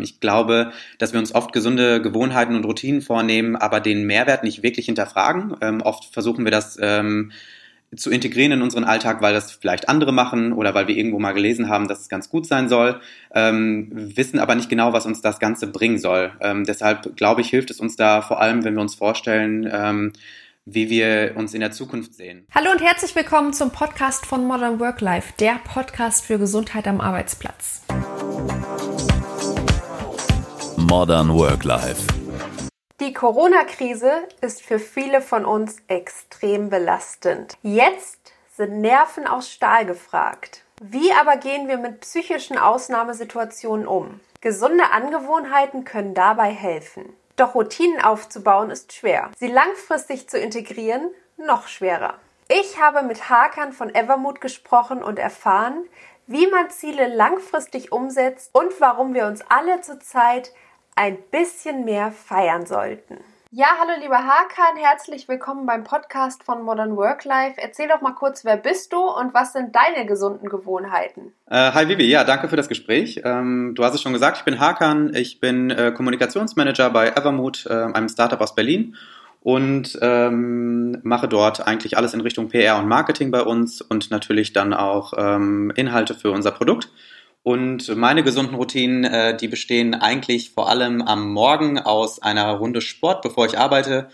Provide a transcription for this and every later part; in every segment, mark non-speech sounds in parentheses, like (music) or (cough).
Ich glaube, dass wir uns oft gesunde Gewohnheiten und Routinen vornehmen, aber den Mehrwert nicht wirklich hinterfragen. Ähm, oft versuchen wir das ähm, zu integrieren in unseren Alltag, weil das vielleicht andere machen oder weil wir irgendwo mal gelesen haben, dass es ganz gut sein soll, ähm, wissen aber nicht genau, was uns das Ganze bringen soll. Ähm, deshalb glaube ich, hilft es uns da vor allem, wenn wir uns vorstellen, ähm, wie wir uns in der Zukunft sehen. Hallo und herzlich willkommen zum Podcast von Modern Work Life, der Podcast für Gesundheit am Arbeitsplatz. Modern Work Life. Die Corona-Krise ist für viele von uns extrem belastend. Jetzt sind Nerven aus Stahl gefragt. Wie aber gehen wir mit psychischen Ausnahmesituationen um? Gesunde Angewohnheiten können dabei helfen. Doch Routinen aufzubauen ist schwer. Sie langfristig zu integrieren noch schwerer. Ich habe mit Hakan von Evermood gesprochen und erfahren, wie man Ziele langfristig umsetzt und warum wir uns alle zurzeit ein bisschen mehr feiern sollten. Ja, hallo lieber Hakan, herzlich willkommen beim Podcast von Modern Work Life. Erzähl doch mal kurz, wer bist du und was sind deine gesunden Gewohnheiten? Äh, hi Vivi, ja, danke für das Gespräch. Ähm, du hast es schon gesagt, ich bin Hakan, ich bin äh, Kommunikationsmanager bei Evermood, äh, einem Startup aus Berlin und ähm, mache dort eigentlich alles in Richtung PR und Marketing bei uns und natürlich dann auch ähm, Inhalte für unser Produkt. Und meine gesunden Routinen, äh, die bestehen eigentlich vor allem am Morgen aus einer Runde Sport, bevor ich arbeite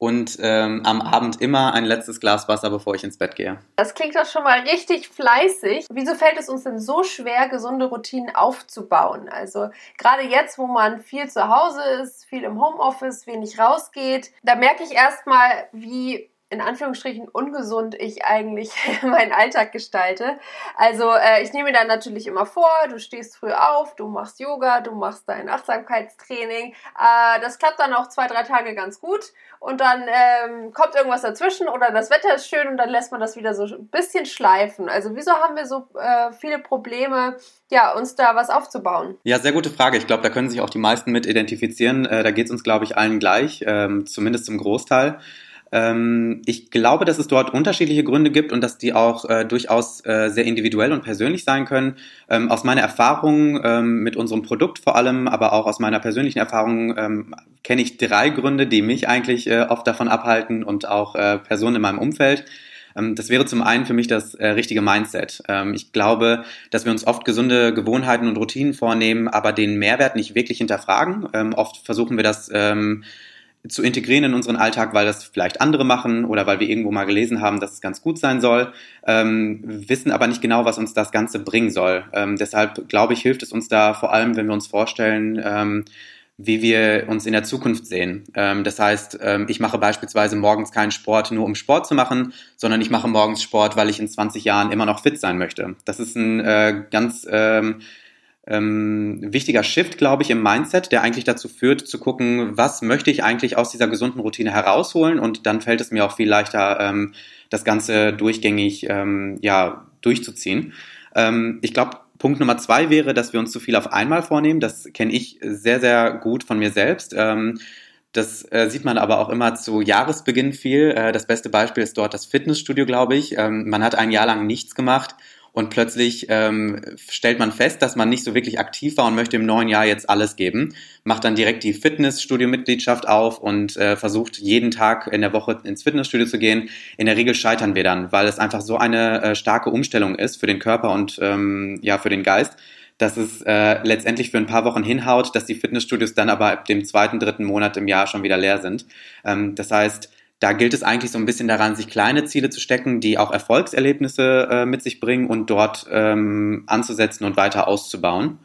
und ähm, am Abend immer ein letztes Glas Wasser, bevor ich ins Bett gehe. Das klingt doch schon mal richtig fleißig. Wieso fällt es uns denn so schwer, gesunde Routinen aufzubauen? Also gerade jetzt, wo man viel zu Hause ist, viel im Homeoffice, wenig rausgeht, da merke ich erstmal, wie in Anführungsstrichen ungesund ich eigentlich (laughs) meinen Alltag gestalte. Also äh, ich nehme dann natürlich immer vor, du stehst früh auf, du machst Yoga, du machst dein Achtsamkeitstraining. Äh, das klappt dann auch zwei, drei Tage ganz gut und dann ähm, kommt irgendwas dazwischen oder das Wetter ist schön und dann lässt man das wieder so ein bisschen schleifen. Also wieso haben wir so äh, viele Probleme, ja, uns da was aufzubauen? Ja, sehr gute Frage. Ich glaube, da können sich auch die meisten mit identifizieren. Äh, da geht es uns, glaube ich, allen gleich, ähm, zumindest zum Großteil. Ähm, ich glaube, dass es dort unterschiedliche Gründe gibt und dass die auch äh, durchaus äh, sehr individuell und persönlich sein können. Ähm, aus meiner Erfahrung ähm, mit unserem Produkt vor allem, aber auch aus meiner persönlichen Erfahrung ähm, kenne ich drei Gründe, die mich eigentlich äh, oft davon abhalten und auch äh, Personen in meinem Umfeld. Ähm, das wäre zum einen für mich das äh, richtige Mindset. Ähm, ich glaube, dass wir uns oft gesunde Gewohnheiten und Routinen vornehmen, aber den Mehrwert nicht wirklich hinterfragen. oft versuchen wir das zu integrieren in unseren Alltag, weil das vielleicht andere machen oder weil wir irgendwo mal gelesen haben, dass es ganz gut sein soll, ähm, wissen aber nicht genau, was uns das Ganze bringen soll. Ähm, deshalb glaube ich, hilft es uns da vor allem, wenn wir uns vorstellen, ähm, wie wir uns in der Zukunft sehen. Ähm, das heißt, ähm, ich mache beispielsweise morgens keinen Sport nur um Sport zu machen, sondern ich mache morgens Sport, weil ich in 20 Jahren immer noch fit sein möchte. Das ist ein äh, ganz ähm, wichtiger Shift, glaube ich, im Mindset, der eigentlich dazu führt, zu gucken, was möchte ich eigentlich aus dieser gesunden Routine herausholen und dann fällt es mir auch viel leichter, ähm, das Ganze durchgängig ähm, ja, durchzuziehen. Ähm, ich glaube, Punkt Nummer zwei wäre, dass wir uns zu viel auf einmal vornehmen. Das kenne ich sehr, sehr gut von mir selbst. Ähm, das äh, sieht man aber auch immer zu Jahresbeginn viel. Äh, das beste Beispiel ist dort das Fitnessstudio, glaube ich. Ähm, man hat ein Jahr lang nichts gemacht und plötzlich ähm, stellt man fest, dass man nicht so wirklich aktiv war und möchte im neuen Jahr jetzt alles geben, macht dann direkt die Fitnessstudio-Mitgliedschaft auf und äh, versucht jeden Tag in der Woche ins Fitnessstudio zu gehen. In der Regel scheitern wir dann, weil es einfach so eine äh, starke Umstellung ist für den Körper und ähm, ja für den Geist, dass es äh, letztendlich für ein paar Wochen hinhaut, dass die Fitnessstudios dann aber ab dem zweiten, dritten Monat im Jahr schon wieder leer sind. Ähm, das heißt, da gilt es eigentlich so ein bisschen daran, sich kleine Ziele zu stecken, die auch Erfolgserlebnisse äh, mit sich bringen und dort ähm, anzusetzen und weiter auszubauen.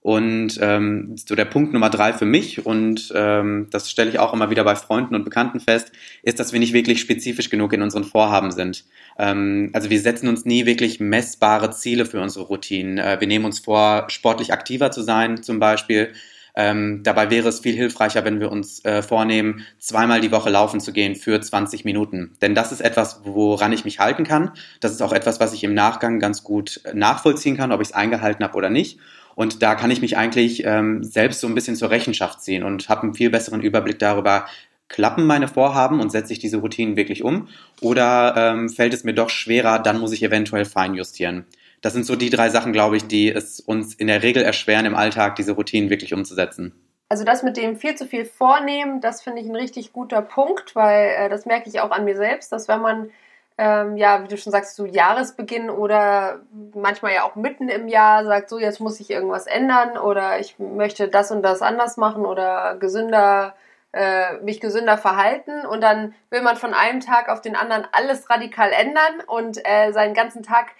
Und ähm, so der Punkt Nummer drei für mich, und ähm, das stelle ich auch immer wieder bei Freunden und Bekannten fest, ist, dass wir nicht wirklich spezifisch genug in unseren Vorhaben sind. Ähm, also wir setzen uns nie wirklich messbare Ziele für unsere Routinen. Äh, wir nehmen uns vor, sportlich aktiver zu sein zum Beispiel. Ähm, dabei wäre es viel hilfreicher, wenn wir uns äh, vornehmen, zweimal die Woche laufen zu gehen für 20 Minuten. Denn das ist etwas, woran ich mich halten kann. Das ist auch etwas, was ich im Nachgang ganz gut nachvollziehen kann, ob ich es eingehalten habe oder nicht. Und da kann ich mich eigentlich ähm, selbst so ein bisschen zur Rechenschaft ziehen und habe einen viel besseren Überblick darüber, klappen meine Vorhaben und setze ich diese Routinen wirklich um? Oder ähm, fällt es mir doch schwerer, dann muss ich eventuell feinjustieren. Das sind so die drei Sachen, glaube ich, die es uns in der Regel erschweren, im Alltag diese Routinen wirklich umzusetzen. Also das mit dem viel zu viel vornehmen, das finde ich ein richtig guter Punkt, weil äh, das merke ich auch an mir selbst, dass wenn man ähm, ja, wie du schon sagst, zu so Jahresbeginn oder manchmal ja auch mitten im Jahr sagt, so jetzt muss ich irgendwas ändern oder ich möchte das und das anders machen oder gesünder, äh, mich gesünder verhalten und dann will man von einem Tag auf den anderen alles radikal ändern und äh, seinen ganzen Tag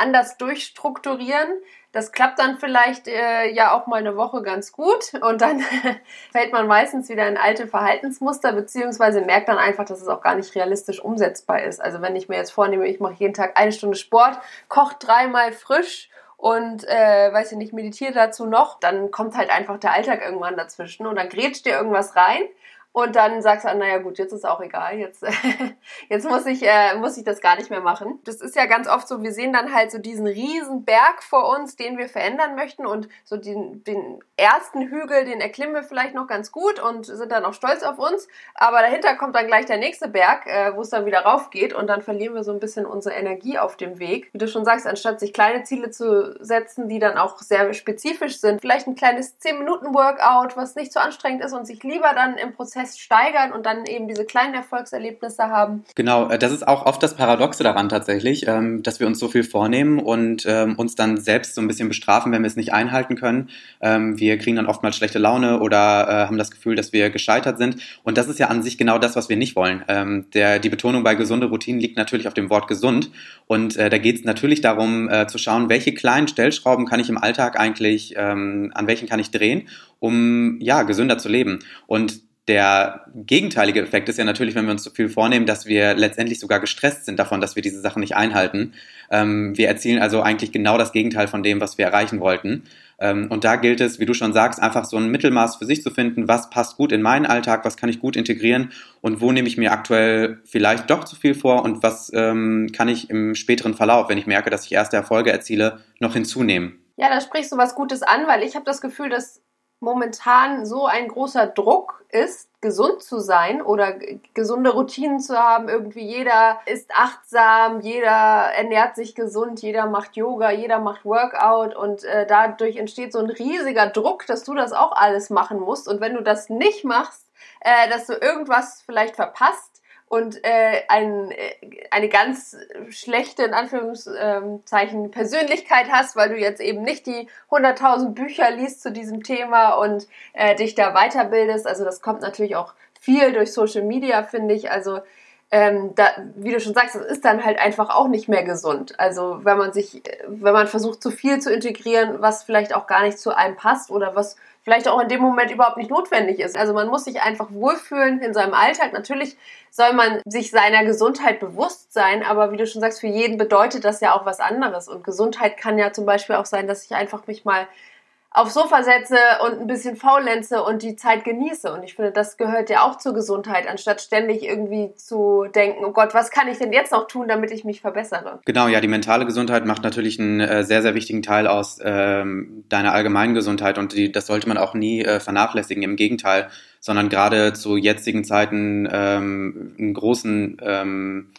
anders durchstrukturieren. Das klappt dann vielleicht äh, ja auch mal eine Woche ganz gut und dann (laughs) fällt man meistens wieder in alte Verhaltensmuster beziehungsweise merkt dann einfach, dass es auch gar nicht realistisch umsetzbar ist. Also wenn ich mir jetzt vornehme, ich mache jeden Tag eine Stunde Sport, koche dreimal frisch und äh, weiß ich nicht, meditiere dazu noch, dann kommt halt einfach der Alltag irgendwann dazwischen und dann grätscht dir irgendwas rein und dann sagst du, naja gut, jetzt ist auch egal, jetzt, (laughs) jetzt muss, ich, äh, muss ich das gar nicht mehr machen. Das ist ja ganz oft so, wir sehen dann halt so diesen riesen Berg vor uns, den wir verändern möchten und so den, den ersten Hügel, den erklimmen wir vielleicht noch ganz gut und sind dann auch stolz auf uns, aber dahinter kommt dann gleich der nächste Berg, äh, wo es dann wieder rauf geht und dann verlieren wir so ein bisschen unsere Energie auf dem Weg. Wie du schon sagst, anstatt sich kleine Ziele zu setzen, die dann auch sehr spezifisch sind, vielleicht ein kleines 10-Minuten-Workout, was nicht so anstrengend ist und sich lieber dann im Prozess Prozess steigern und dann eben diese kleinen Erfolgserlebnisse haben. Genau, äh, das ist auch oft das Paradoxe daran tatsächlich, ähm, dass wir uns so viel vornehmen und ähm, uns dann selbst so ein bisschen bestrafen, wenn wir es nicht einhalten können. Ähm, wir kriegen dann oftmals schlechte Laune oder äh, haben das Gefühl, dass wir gescheitert sind. Und das ist ja an sich genau das, was wir nicht wollen. Die Betonung bei gesunde Routinen liegt natürlich auf dem Wort gesund. Und äh, da geht es natürlich darum zu schauen, welche kleinen Stellschrauben kann ich im Alltag eigentlich, an welchen kann ich drehen, um ja gesünder zu leben. Und der gegenteilige Effekt ist ja natürlich, wenn wir uns zu viel vornehmen, dass wir letztendlich sogar gestresst sind davon, dass wir diese Sachen nicht einhalten. Ähm, wir erzielen also eigentlich genau das Gegenteil von dem, was wir erreichen wollten. Ähm, und da gilt es, wie du schon sagst, einfach so ein Mittelmaß für sich zu finden, was passt gut in meinen Alltag, was kann ich gut integrieren und wo nehme ich mir aktuell vielleicht doch zu viel vor und was ähm, kann ich im späteren Verlauf, wenn ich merke, dass ich erste Erfolge erziele, noch hinzunehmen. Ja, da sprichst du was Gutes an, weil ich habe das Gefühl, dass momentan so ein großer Druck ist, gesund zu sein oder gesunde Routinen zu haben. Irgendwie jeder ist achtsam, jeder ernährt sich gesund, jeder macht Yoga, jeder macht Workout und äh, dadurch entsteht so ein riesiger Druck, dass du das auch alles machen musst. Und wenn du das nicht machst, äh, dass du irgendwas vielleicht verpasst, und äh, ein, äh, eine ganz schlechte, in Anführungszeichen, Persönlichkeit hast, weil du jetzt eben nicht die 100.000 Bücher liest zu diesem Thema und äh, dich da weiterbildest. Also das kommt natürlich auch viel durch Social Media, finde ich. Also ähm, da, wie du schon sagst, das ist dann halt einfach auch nicht mehr gesund. Also wenn man sich, wenn man versucht, zu viel zu integrieren, was vielleicht auch gar nicht zu einem passt oder was vielleicht auch in dem Moment überhaupt nicht notwendig ist. Also man muss sich einfach wohlfühlen in seinem Alltag. Natürlich soll man sich seiner Gesundheit bewusst sein, aber wie du schon sagst, für jeden bedeutet das ja auch was anderes. Und Gesundheit kann ja zum Beispiel auch sein, dass ich einfach mich mal aufs Sofa setze und ein bisschen faulenze und die Zeit genieße. Und ich finde, das gehört ja auch zur Gesundheit, anstatt ständig irgendwie zu denken, oh Gott, was kann ich denn jetzt noch tun, damit ich mich verbessere? Genau, ja, die mentale Gesundheit macht natürlich einen äh, sehr, sehr wichtigen Teil aus ähm, deiner allgemeinen Gesundheit und die, das sollte man auch nie äh, vernachlässigen, im Gegenteil, sondern gerade zu jetzigen Zeiten ähm, einen großen ähm,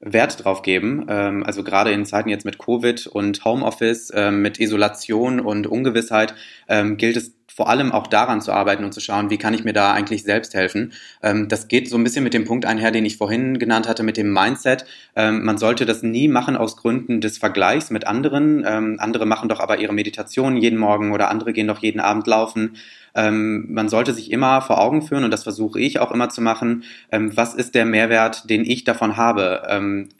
Wert drauf geben. Ähm, also gerade in Zeiten jetzt mit Covid und Homeoffice, ähm, mit Isolation und Ungewissheit ähm, gilt es vor allem auch daran zu arbeiten und zu schauen, wie kann ich mir da eigentlich selbst helfen. Ähm, das geht so ein bisschen mit dem Punkt einher, den ich vorhin genannt hatte, mit dem Mindset. Ähm, man sollte das nie machen aus Gründen des Vergleichs mit anderen. Ähm, andere machen doch aber ihre Meditation jeden Morgen oder andere gehen doch jeden Abend laufen. Ähm, man sollte sich immer vor Augen führen, und das versuche ich auch immer zu machen, ähm, was ist der Mehrwert, den ich davon habe?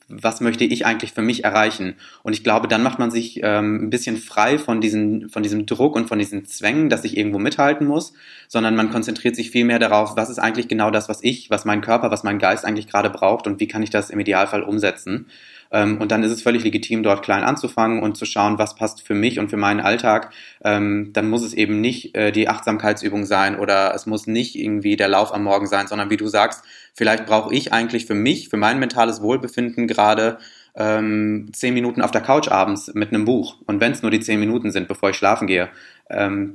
Was möchte ich eigentlich für mich erreichen? Und ich glaube, dann macht man sich ähm, ein bisschen frei von, diesen, von diesem Druck und von diesen Zwängen, dass ich irgendwo mithalten muss, sondern man konzentriert sich viel mehr darauf, was ist eigentlich genau das, was ich, was mein Körper, was mein Geist eigentlich gerade braucht und wie kann ich das im Idealfall umsetzen. Ähm, und dann ist es völlig legitim, dort klein anzufangen und zu schauen, was passt für mich und für meinen Alltag. Ähm, dann muss es eben nicht äh, die Achtsamkeitsübung sein oder es muss nicht irgendwie der Lauf am Morgen sein, sondern wie du sagst, vielleicht brauche ich eigentlich für mich, für mein mentales Wohlbefinden gerade ähm, zehn Minuten auf der Couch abends mit einem Buch. Und wenn es nur die zehn Minuten sind, bevor ich schlafen gehe,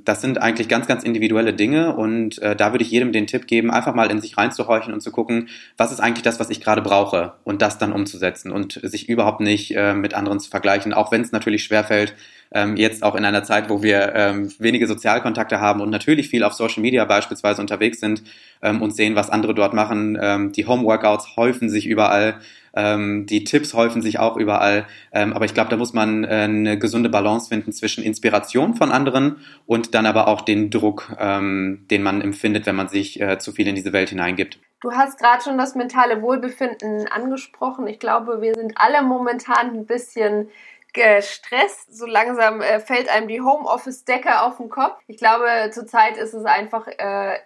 das sind eigentlich ganz, ganz individuelle Dinge und äh, da würde ich jedem den Tipp geben, einfach mal in sich reinzuhorchen und zu gucken, was ist eigentlich das, was ich gerade brauche und das dann umzusetzen und sich überhaupt nicht äh, mit anderen zu vergleichen, auch wenn es natürlich schwerfällt, ähm, jetzt auch in einer Zeit, wo wir ähm, wenige Sozialkontakte haben und natürlich viel auf Social Media beispielsweise unterwegs sind ähm, und sehen, was andere dort machen. Ähm, die Homeworkouts häufen sich überall. Ähm, die Tipps häufen sich auch überall. Ähm, aber ich glaube, da muss man äh, eine gesunde Balance finden zwischen Inspiration von anderen und dann aber auch den Druck, ähm, den man empfindet, wenn man sich äh, zu viel in diese Welt hineingibt. Du hast gerade schon das mentale Wohlbefinden angesprochen. Ich glaube, wir sind alle momentan ein bisschen gestresst. So langsam äh, fällt einem die Homeoffice-Decke auf den Kopf. Ich glaube, zurzeit ist es einfach äh,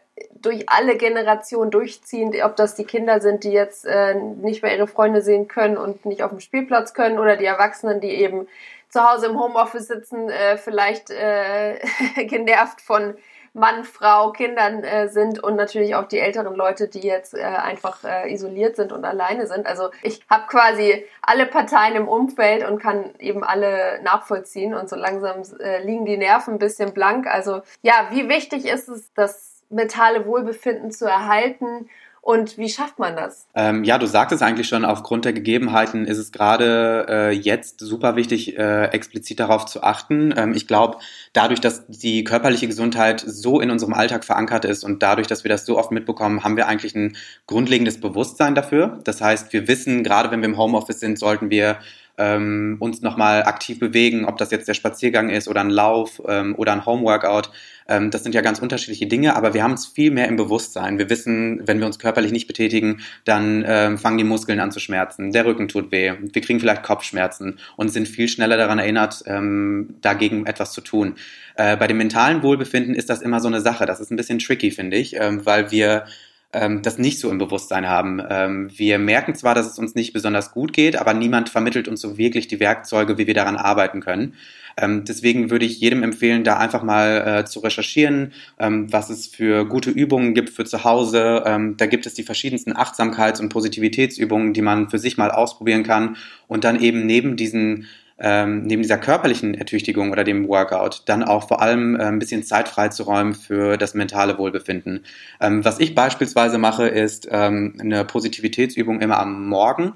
durch alle Generationen durchziehend, ob das die Kinder sind, die jetzt äh, nicht mehr ihre Freunde sehen können und nicht auf dem Spielplatz können, oder die Erwachsenen, die eben zu Hause im Homeoffice sitzen, äh, vielleicht äh, (laughs) genervt von Mann, Frau, Kindern äh, sind und natürlich auch die älteren Leute, die jetzt äh, einfach äh, isoliert sind und alleine sind. Also ich habe quasi alle Parteien im Umfeld und kann eben alle nachvollziehen und so langsam äh, liegen die Nerven ein bisschen blank. Also ja, wie wichtig ist es, das mentale Wohlbefinden zu erhalten und wie schafft man das? Ähm, ja, du sagtest eigentlich schon, aufgrund der Gegebenheiten ist es gerade äh, jetzt super wichtig, äh, explizit darauf zu achten. Ähm, ich glaube, dadurch, dass die körperliche Gesundheit so in unserem Alltag verankert ist und dadurch, dass wir das so oft mitbekommen, haben wir eigentlich ein grundlegendes Bewusstsein dafür. Das heißt, wir wissen, gerade wenn wir im Homeoffice sind, sollten wir ähm, uns nochmal aktiv bewegen, ob das jetzt der Spaziergang ist oder ein Lauf ähm, oder ein Homeworkout. Ähm, das sind ja ganz unterschiedliche Dinge, aber wir haben es viel mehr im Bewusstsein. Wir wissen, wenn wir uns körperlich nicht betätigen, dann ähm, fangen die Muskeln an zu schmerzen, der Rücken tut weh, wir kriegen vielleicht Kopfschmerzen und sind viel schneller daran erinnert, ähm, dagegen etwas zu tun. Äh, bei dem mentalen Wohlbefinden ist das immer so eine Sache. Das ist ein bisschen tricky, finde ich, ähm, weil wir ähm, das nicht so im Bewusstsein haben. Ähm, wir merken zwar, dass es uns nicht besonders gut geht, aber niemand vermittelt uns so wirklich die Werkzeuge, wie wir daran arbeiten können. Ähm, deswegen würde ich jedem empfehlen, da einfach mal äh, zu recherchieren, ähm, was es für gute Übungen gibt für zu Hause. Ähm, da gibt es die verschiedensten Achtsamkeits- und Positivitätsübungen, die man für sich mal ausprobieren kann und dann eben neben diesen ähm, neben dieser körperlichen Ertüchtigung oder dem Workout dann auch vor allem äh, ein bisschen Zeit freizuräumen für das mentale Wohlbefinden. Ähm, was ich beispielsweise mache, ist ähm, eine Positivitätsübung immer am Morgen.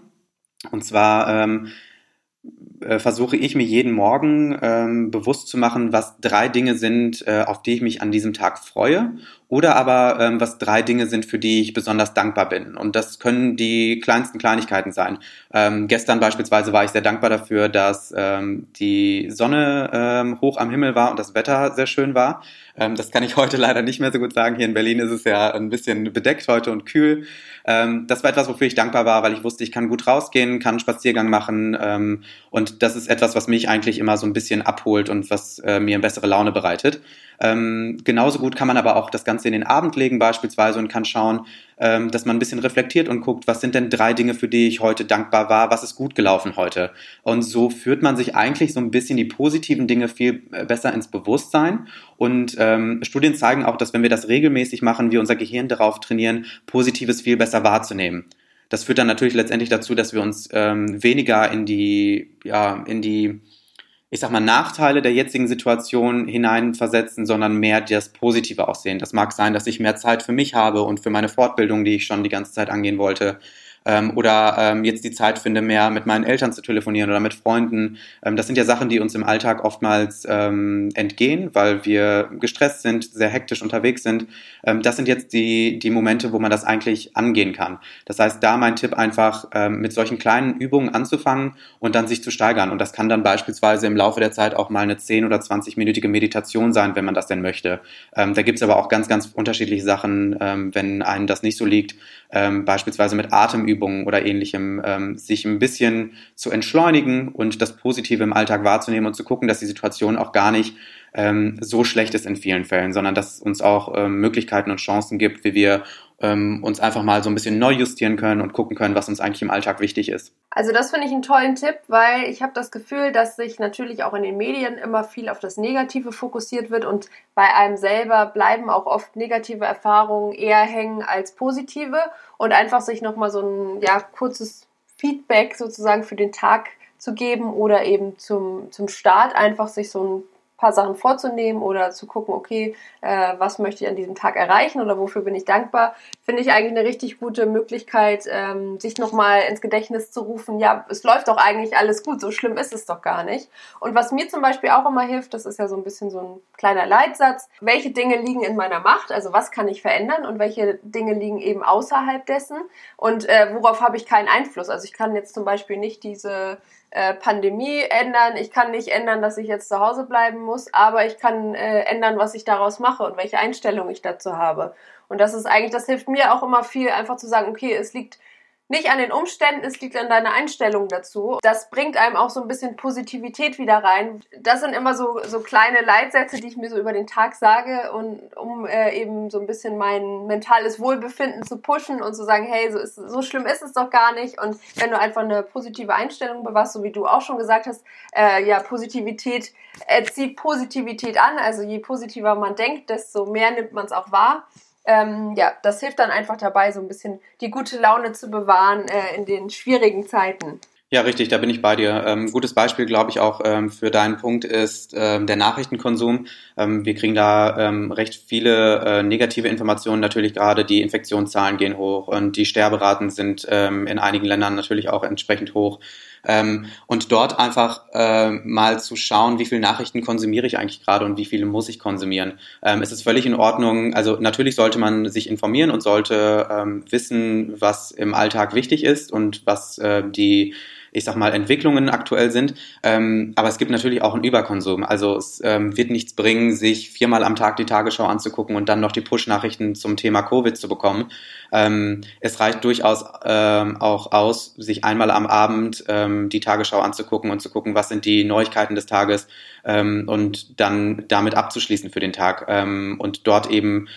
Und zwar ähm, äh, versuche ich mir jeden Morgen ähm, bewusst zu machen, was drei Dinge sind, äh, auf die ich mich an diesem Tag freue oder aber ähm, was drei Dinge sind, für die ich besonders dankbar bin. Und das können die kleinsten Kleinigkeiten sein. Ähm, gestern beispielsweise war ich sehr dankbar dafür, dass ähm, die Sonne ähm, hoch am Himmel war und das Wetter sehr schön war. Ähm, das kann ich heute leider nicht mehr so gut sagen. Hier in Berlin ist es ja ein bisschen bedeckt heute und kühl. Ähm, das war etwas, wofür ich dankbar war, weil ich wusste, ich kann gut rausgehen, kann einen Spaziergang machen. Ähm, und das ist etwas, was mich eigentlich immer so ein bisschen abholt und was äh, mir eine bessere Laune bereitet. Ähm, genauso gut kann man aber auch das Ganze in den Abend legen beispielsweise und kann schauen, ähm, dass man ein bisschen reflektiert und guckt, was sind denn drei Dinge, für die ich heute dankbar war, was ist gut gelaufen heute. Und so führt man sich eigentlich so ein bisschen die positiven Dinge viel äh, besser ins Bewusstsein. Und ähm, Studien zeigen auch, dass wenn wir das regelmäßig machen, wir unser Gehirn darauf trainieren, Positives viel besser wahrzunehmen. Das führt dann natürlich letztendlich dazu, dass wir uns ähm, weniger in die, ja, in die ich sag mal, Nachteile der jetzigen Situation hineinversetzen, sondern mehr das Positive aussehen. Das mag sein, dass ich mehr Zeit für mich habe und für meine Fortbildung, die ich schon die ganze Zeit angehen wollte ähm, oder ähm, jetzt die Zeit finde, mehr mit meinen Eltern zu telefonieren oder mit Freunden. Ähm, das sind ja Sachen, die uns im Alltag oftmals ähm, entgehen, weil wir gestresst sind, sehr hektisch unterwegs sind. Ähm, das sind jetzt die, die Momente, wo man das eigentlich angehen kann. Das heißt, da mein Tipp einfach ähm, mit solchen kleinen Übungen anzufangen und dann sich zu steigern. Und das kann dann beispielsweise im Laufe der Zeit auch mal eine 10 oder 20-minütige Meditation sein, wenn man das denn möchte. Ähm, da gibt's aber auch ganz, ganz unterschiedliche Sachen, ähm, wenn einem das nicht so liegt, ähm, beispielsweise mit Atemübungen oder ähnlichem, ähm, sich ein bisschen zu entschleunigen und das Positive im Alltag wahrzunehmen und zu gucken, dass die Situation auch gar nicht ähm, so schlecht ist in vielen Fällen, sondern dass es uns auch ähm, Möglichkeiten und Chancen gibt, wie wir ähm, uns einfach mal so ein bisschen neu justieren können und gucken können, was uns eigentlich im Alltag wichtig ist. Also das finde ich einen tollen Tipp, weil ich habe das Gefühl, dass sich natürlich auch in den Medien immer viel auf das Negative fokussiert wird und bei einem selber bleiben auch oft negative Erfahrungen eher hängen als positive und einfach sich nochmal so ein ja, kurzes Feedback sozusagen für den Tag zu geben oder eben zum, zum Start einfach sich so ein paar Sachen vorzunehmen oder zu gucken, okay, äh, was möchte ich an diesem Tag erreichen oder wofür bin ich dankbar, finde ich eigentlich eine richtig gute Möglichkeit, ähm, sich nochmal ins Gedächtnis zu rufen, ja, es läuft doch eigentlich alles gut, so schlimm ist es doch gar nicht. Und was mir zum Beispiel auch immer hilft, das ist ja so ein bisschen so ein kleiner Leitsatz, welche Dinge liegen in meiner Macht, also was kann ich verändern und welche Dinge liegen eben außerhalb dessen und äh, worauf habe ich keinen Einfluss. Also ich kann jetzt zum Beispiel nicht diese äh, Pandemie ändern. Ich kann nicht ändern, dass ich jetzt zu Hause bleiben muss, aber ich kann äh, ändern, was ich daraus mache und welche Einstellung ich dazu habe. Und das ist eigentlich, das hilft mir auch immer viel, einfach zu sagen, okay, es liegt nicht an den Umständen, es liegt an deiner Einstellung dazu. Das bringt einem auch so ein bisschen Positivität wieder rein. Das sind immer so, so kleine Leitsätze, die ich mir so über den Tag sage und um äh, eben so ein bisschen mein mentales Wohlbefinden zu pushen und zu sagen, hey, so, ist, so schlimm ist es doch gar nicht. Und wenn du einfach eine positive Einstellung bewahrst, so wie du auch schon gesagt hast, äh, ja, Positivität äh, zieht Positivität an. Also je positiver man denkt, desto mehr nimmt man es auch wahr ähm, ja, das hilft dann einfach dabei, so ein bisschen die gute Laune zu bewahren äh, in den schwierigen Zeiten. Ja, richtig, da bin ich bei dir. Ähm, gutes Beispiel, glaube ich, auch ähm, für deinen Punkt ist ähm, der Nachrichtenkonsum. Ähm, wir kriegen da ähm, recht viele äh, negative Informationen. Natürlich gerade die Infektionszahlen gehen hoch und die Sterberaten sind ähm, in einigen Ländern natürlich auch entsprechend hoch. Ähm, und dort einfach äh, mal zu schauen, wie viel Nachrichten konsumiere ich eigentlich gerade und wie viele muss ich konsumieren. Ähm, es ist völlig in Ordnung. Also natürlich sollte man sich informieren und sollte ähm, wissen, was im Alltag wichtig ist und was äh, die ich sag mal, Entwicklungen aktuell sind. Ähm, aber es gibt natürlich auch einen Überkonsum. Also es ähm, wird nichts bringen, sich viermal am Tag die Tagesschau anzugucken und dann noch die Push-Nachrichten zum Thema Covid zu bekommen. Ähm, es reicht durchaus ähm, auch aus, sich einmal am Abend ähm, die Tagesschau anzugucken und zu gucken, was sind die Neuigkeiten des Tages ähm, und dann damit abzuschließen für den Tag ähm, und dort eben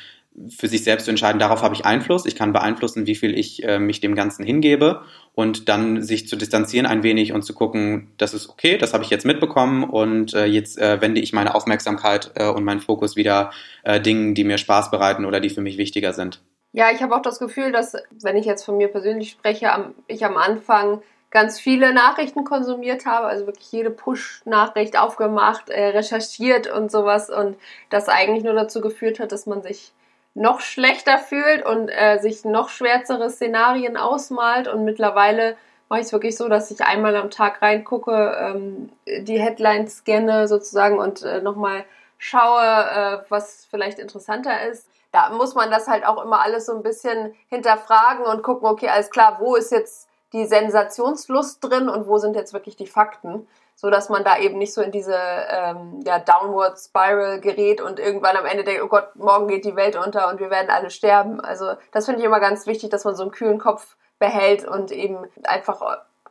für sich selbst zu entscheiden, darauf habe ich Einfluss, ich kann beeinflussen, wie viel ich äh, mich dem Ganzen hingebe und dann sich zu distanzieren ein wenig und zu gucken, das ist okay, das habe ich jetzt mitbekommen und äh, jetzt äh, wende ich meine Aufmerksamkeit äh, und meinen Fokus wieder äh, Dingen, die mir Spaß bereiten oder die für mich wichtiger sind. Ja, ich habe auch das Gefühl, dass, wenn ich jetzt von mir persönlich spreche, am, ich am Anfang ganz viele Nachrichten konsumiert habe, also wirklich jede Push-Nachricht aufgemacht, äh, recherchiert und sowas und das eigentlich nur dazu geführt hat, dass man sich noch schlechter fühlt und äh, sich noch schwärzere Szenarien ausmalt. Und mittlerweile mache ich es wirklich so, dass ich einmal am Tag reingucke, ähm, die Headlines scanne sozusagen und äh, nochmal schaue, äh, was vielleicht interessanter ist. Da muss man das halt auch immer alles so ein bisschen hinterfragen und gucken, okay, alles klar, wo ist jetzt die Sensationslust drin und wo sind jetzt wirklich die Fakten so dass man da eben nicht so in diese ähm, ja, Downward Spiral gerät und irgendwann am Ende denkt, oh Gott, morgen geht die Welt unter und wir werden alle sterben. Also das finde ich immer ganz wichtig, dass man so einen kühlen Kopf behält und eben einfach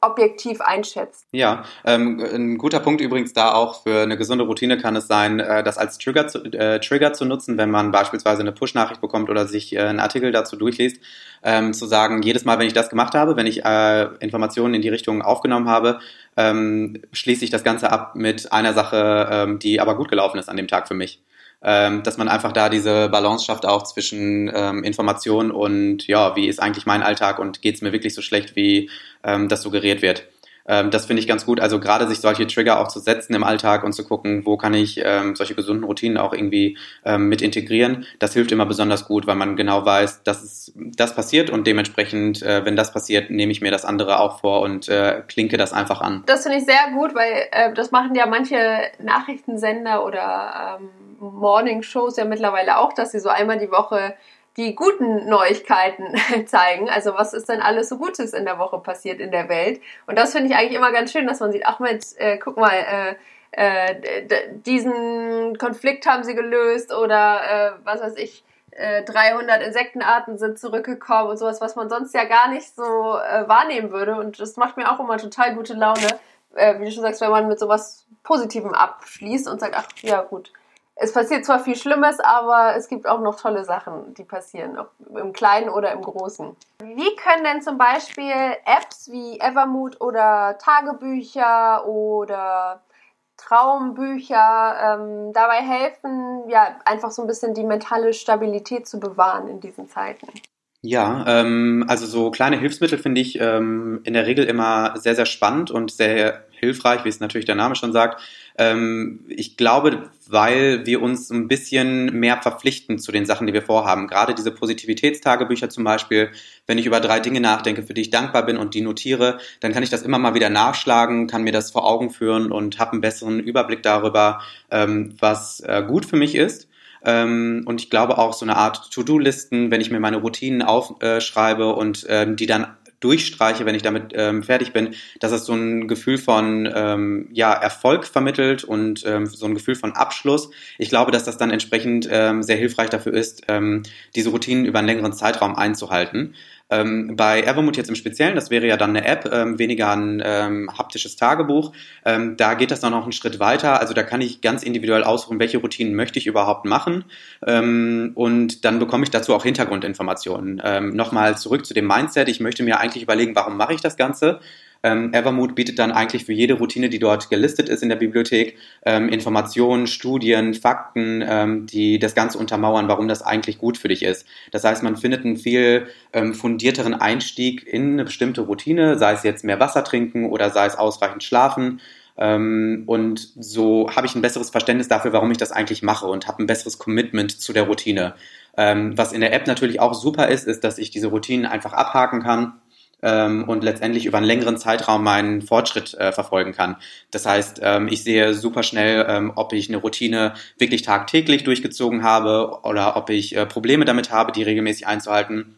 objektiv einschätzt. Ja, ähm, ein guter Punkt übrigens da auch für eine gesunde Routine kann es sein, äh, das als Trigger zu, äh, Trigger zu nutzen, wenn man beispielsweise eine Push-Nachricht bekommt oder sich äh, einen Artikel dazu durchliest, ähm, zu sagen, jedes Mal, wenn ich das gemacht habe, wenn ich äh, Informationen in die Richtung aufgenommen habe, ähm, schließe ich das Ganze ab mit einer Sache, ähm, die aber gut gelaufen ist an dem Tag für mich ähm, dass man einfach da diese Balance schafft auch zwischen ähm, Information und ja, wie ist eigentlich mein Alltag und geht es mir wirklich so schlecht, wie ähm, das suggeriert wird. Ähm, das finde ich ganz gut. Also gerade sich solche Trigger auch zu setzen im Alltag und zu gucken, wo kann ich ähm, solche gesunden Routinen auch irgendwie ähm, mit integrieren. Das hilft immer besonders gut, weil man genau weiß, dass es, das passiert und dementsprechend, äh, wenn das passiert, nehme ich mir das andere auch vor und äh, klinke das einfach an. Das finde ich sehr gut, weil äh, das machen ja manche Nachrichtensender oder ähm, Morning-Shows ja mittlerweile auch, dass sie so einmal die Woche die guten Neuigkeiten (laughs) zeigen. Also was ist denn alles so Gutes in der Woche passiert in der Welt? Und das finde ich eigentlich immer ganz schön, dass man sieht, ach Mensch, äh, guck mal, äh, äh, diesen Konflikt haben sie gelöst oder äh, was weiß ich, äh, 300 Insektenarten sind zurückgekommen und sowas, was man sonst ja gar nicht so äh, wahrnehmen würde. Und das macht mir auch immer total gute Laune, äh, wie du schon sagst, wenn man mit sowas Positivem abschließt und sagt, ach ja gut, es passiert zwar viel Schlimmes, aber es gibt auch noch tolle Sachen, die passieren, ob im Kleinen oder im Großen. Wie können denn zum Beispiel Apps wie Evermood oder Tagebücher oder Traumbücher ähm, dabei helfen, ja, einfach so ein bisschen die mentale Stabilität zu bewahren in diesen Zeiten? Ja, ähm, also so kleine Hilfsmittel finde ich ähm, in der Regel immer sehr, sehr spannend und sehr hilfreich, wie es natürlich der Name schon sagt. Ähm, ich glaube, weil wir uns ein bisschen mehr verpflichten zu den Sachen, die wir vorhaben. Gerade diese Positivitätstagebücher zum Beispiel, wenn ich über drei Dinge nachdenke, für die ich dankbar bin und die notiere, dann kann ich das immer mal wieder nachschlagen, kann mir das vor Augen führen und habe einen besseren Überblick darüber, ähm, was äh, gut für mich ist. Ähm, und ich glaube auch so eine Art To-Do-Listen, wenn ich mir meine Routinen aufschreibe und ähm, die dann durchstreiche, wenn ich damit ähm, fertig bin, dass es so ein Gefühl von ähm, ja, Erfolg vermittelt und ähm, so ein Gefühl von Abschluss. Ich glaube, dass das dann entsprechend ähm, sehr hilfreich dafür ist, ähm, diese Routinen über einen längeren Zeitraum einzuhalten. Ähm, bei Evermood jetzt im Speziellen, das wäre ja dann eine App, ähm, weniger ein ähm, haptisches Tagebuch. Ähm, da geht das dann noch einen Schritt weiter. Also da kann ich ganz individuell aussuchen, welche Routinen möchte ich überhaupt machen. Ähm, und dann bekomme ich dazu auch Hintergrundinformationen. Ähm, nochmal zurück zu dem Mindset. Ich möchte mir eigentlich überlegen, warum mache ich das Ganze? Ähm, Evermood bietet dann eigentlich für jede Routine, die dort gelistet ist in der Bibliothek, ähm, Informationen, Studien, Fakten, ähm, die das Ganze untermauern, warum das eigentlich gut für dich ist. Das heißt, man findet einen viel ähm, fundierteren Einstieg in eine bestimmte Routine, sei es jetzt mehr Wasser trinken oder sei es ausreichend schlafen. Ähm, und so habe ich ein besseres Verständnis dafür, warum ich das eigentlich mache und habe ein besseres Commitment zu der Routine. Ähm, was in der App natürlich auch super ist, ist, dass ich diese Routinen einfach abhaken kann ähm, und letztendlich über einen längeren Zeitraum meinen Fortschritt äh, verfolgen kann. Das heißt, ähm, ich sehe super schnell, ähm, ob ich eine Routine wirklich tagtäglich durchgezogen habe oder ob ich äh, Probleme damit habe, die regelmäßig einzuhalten.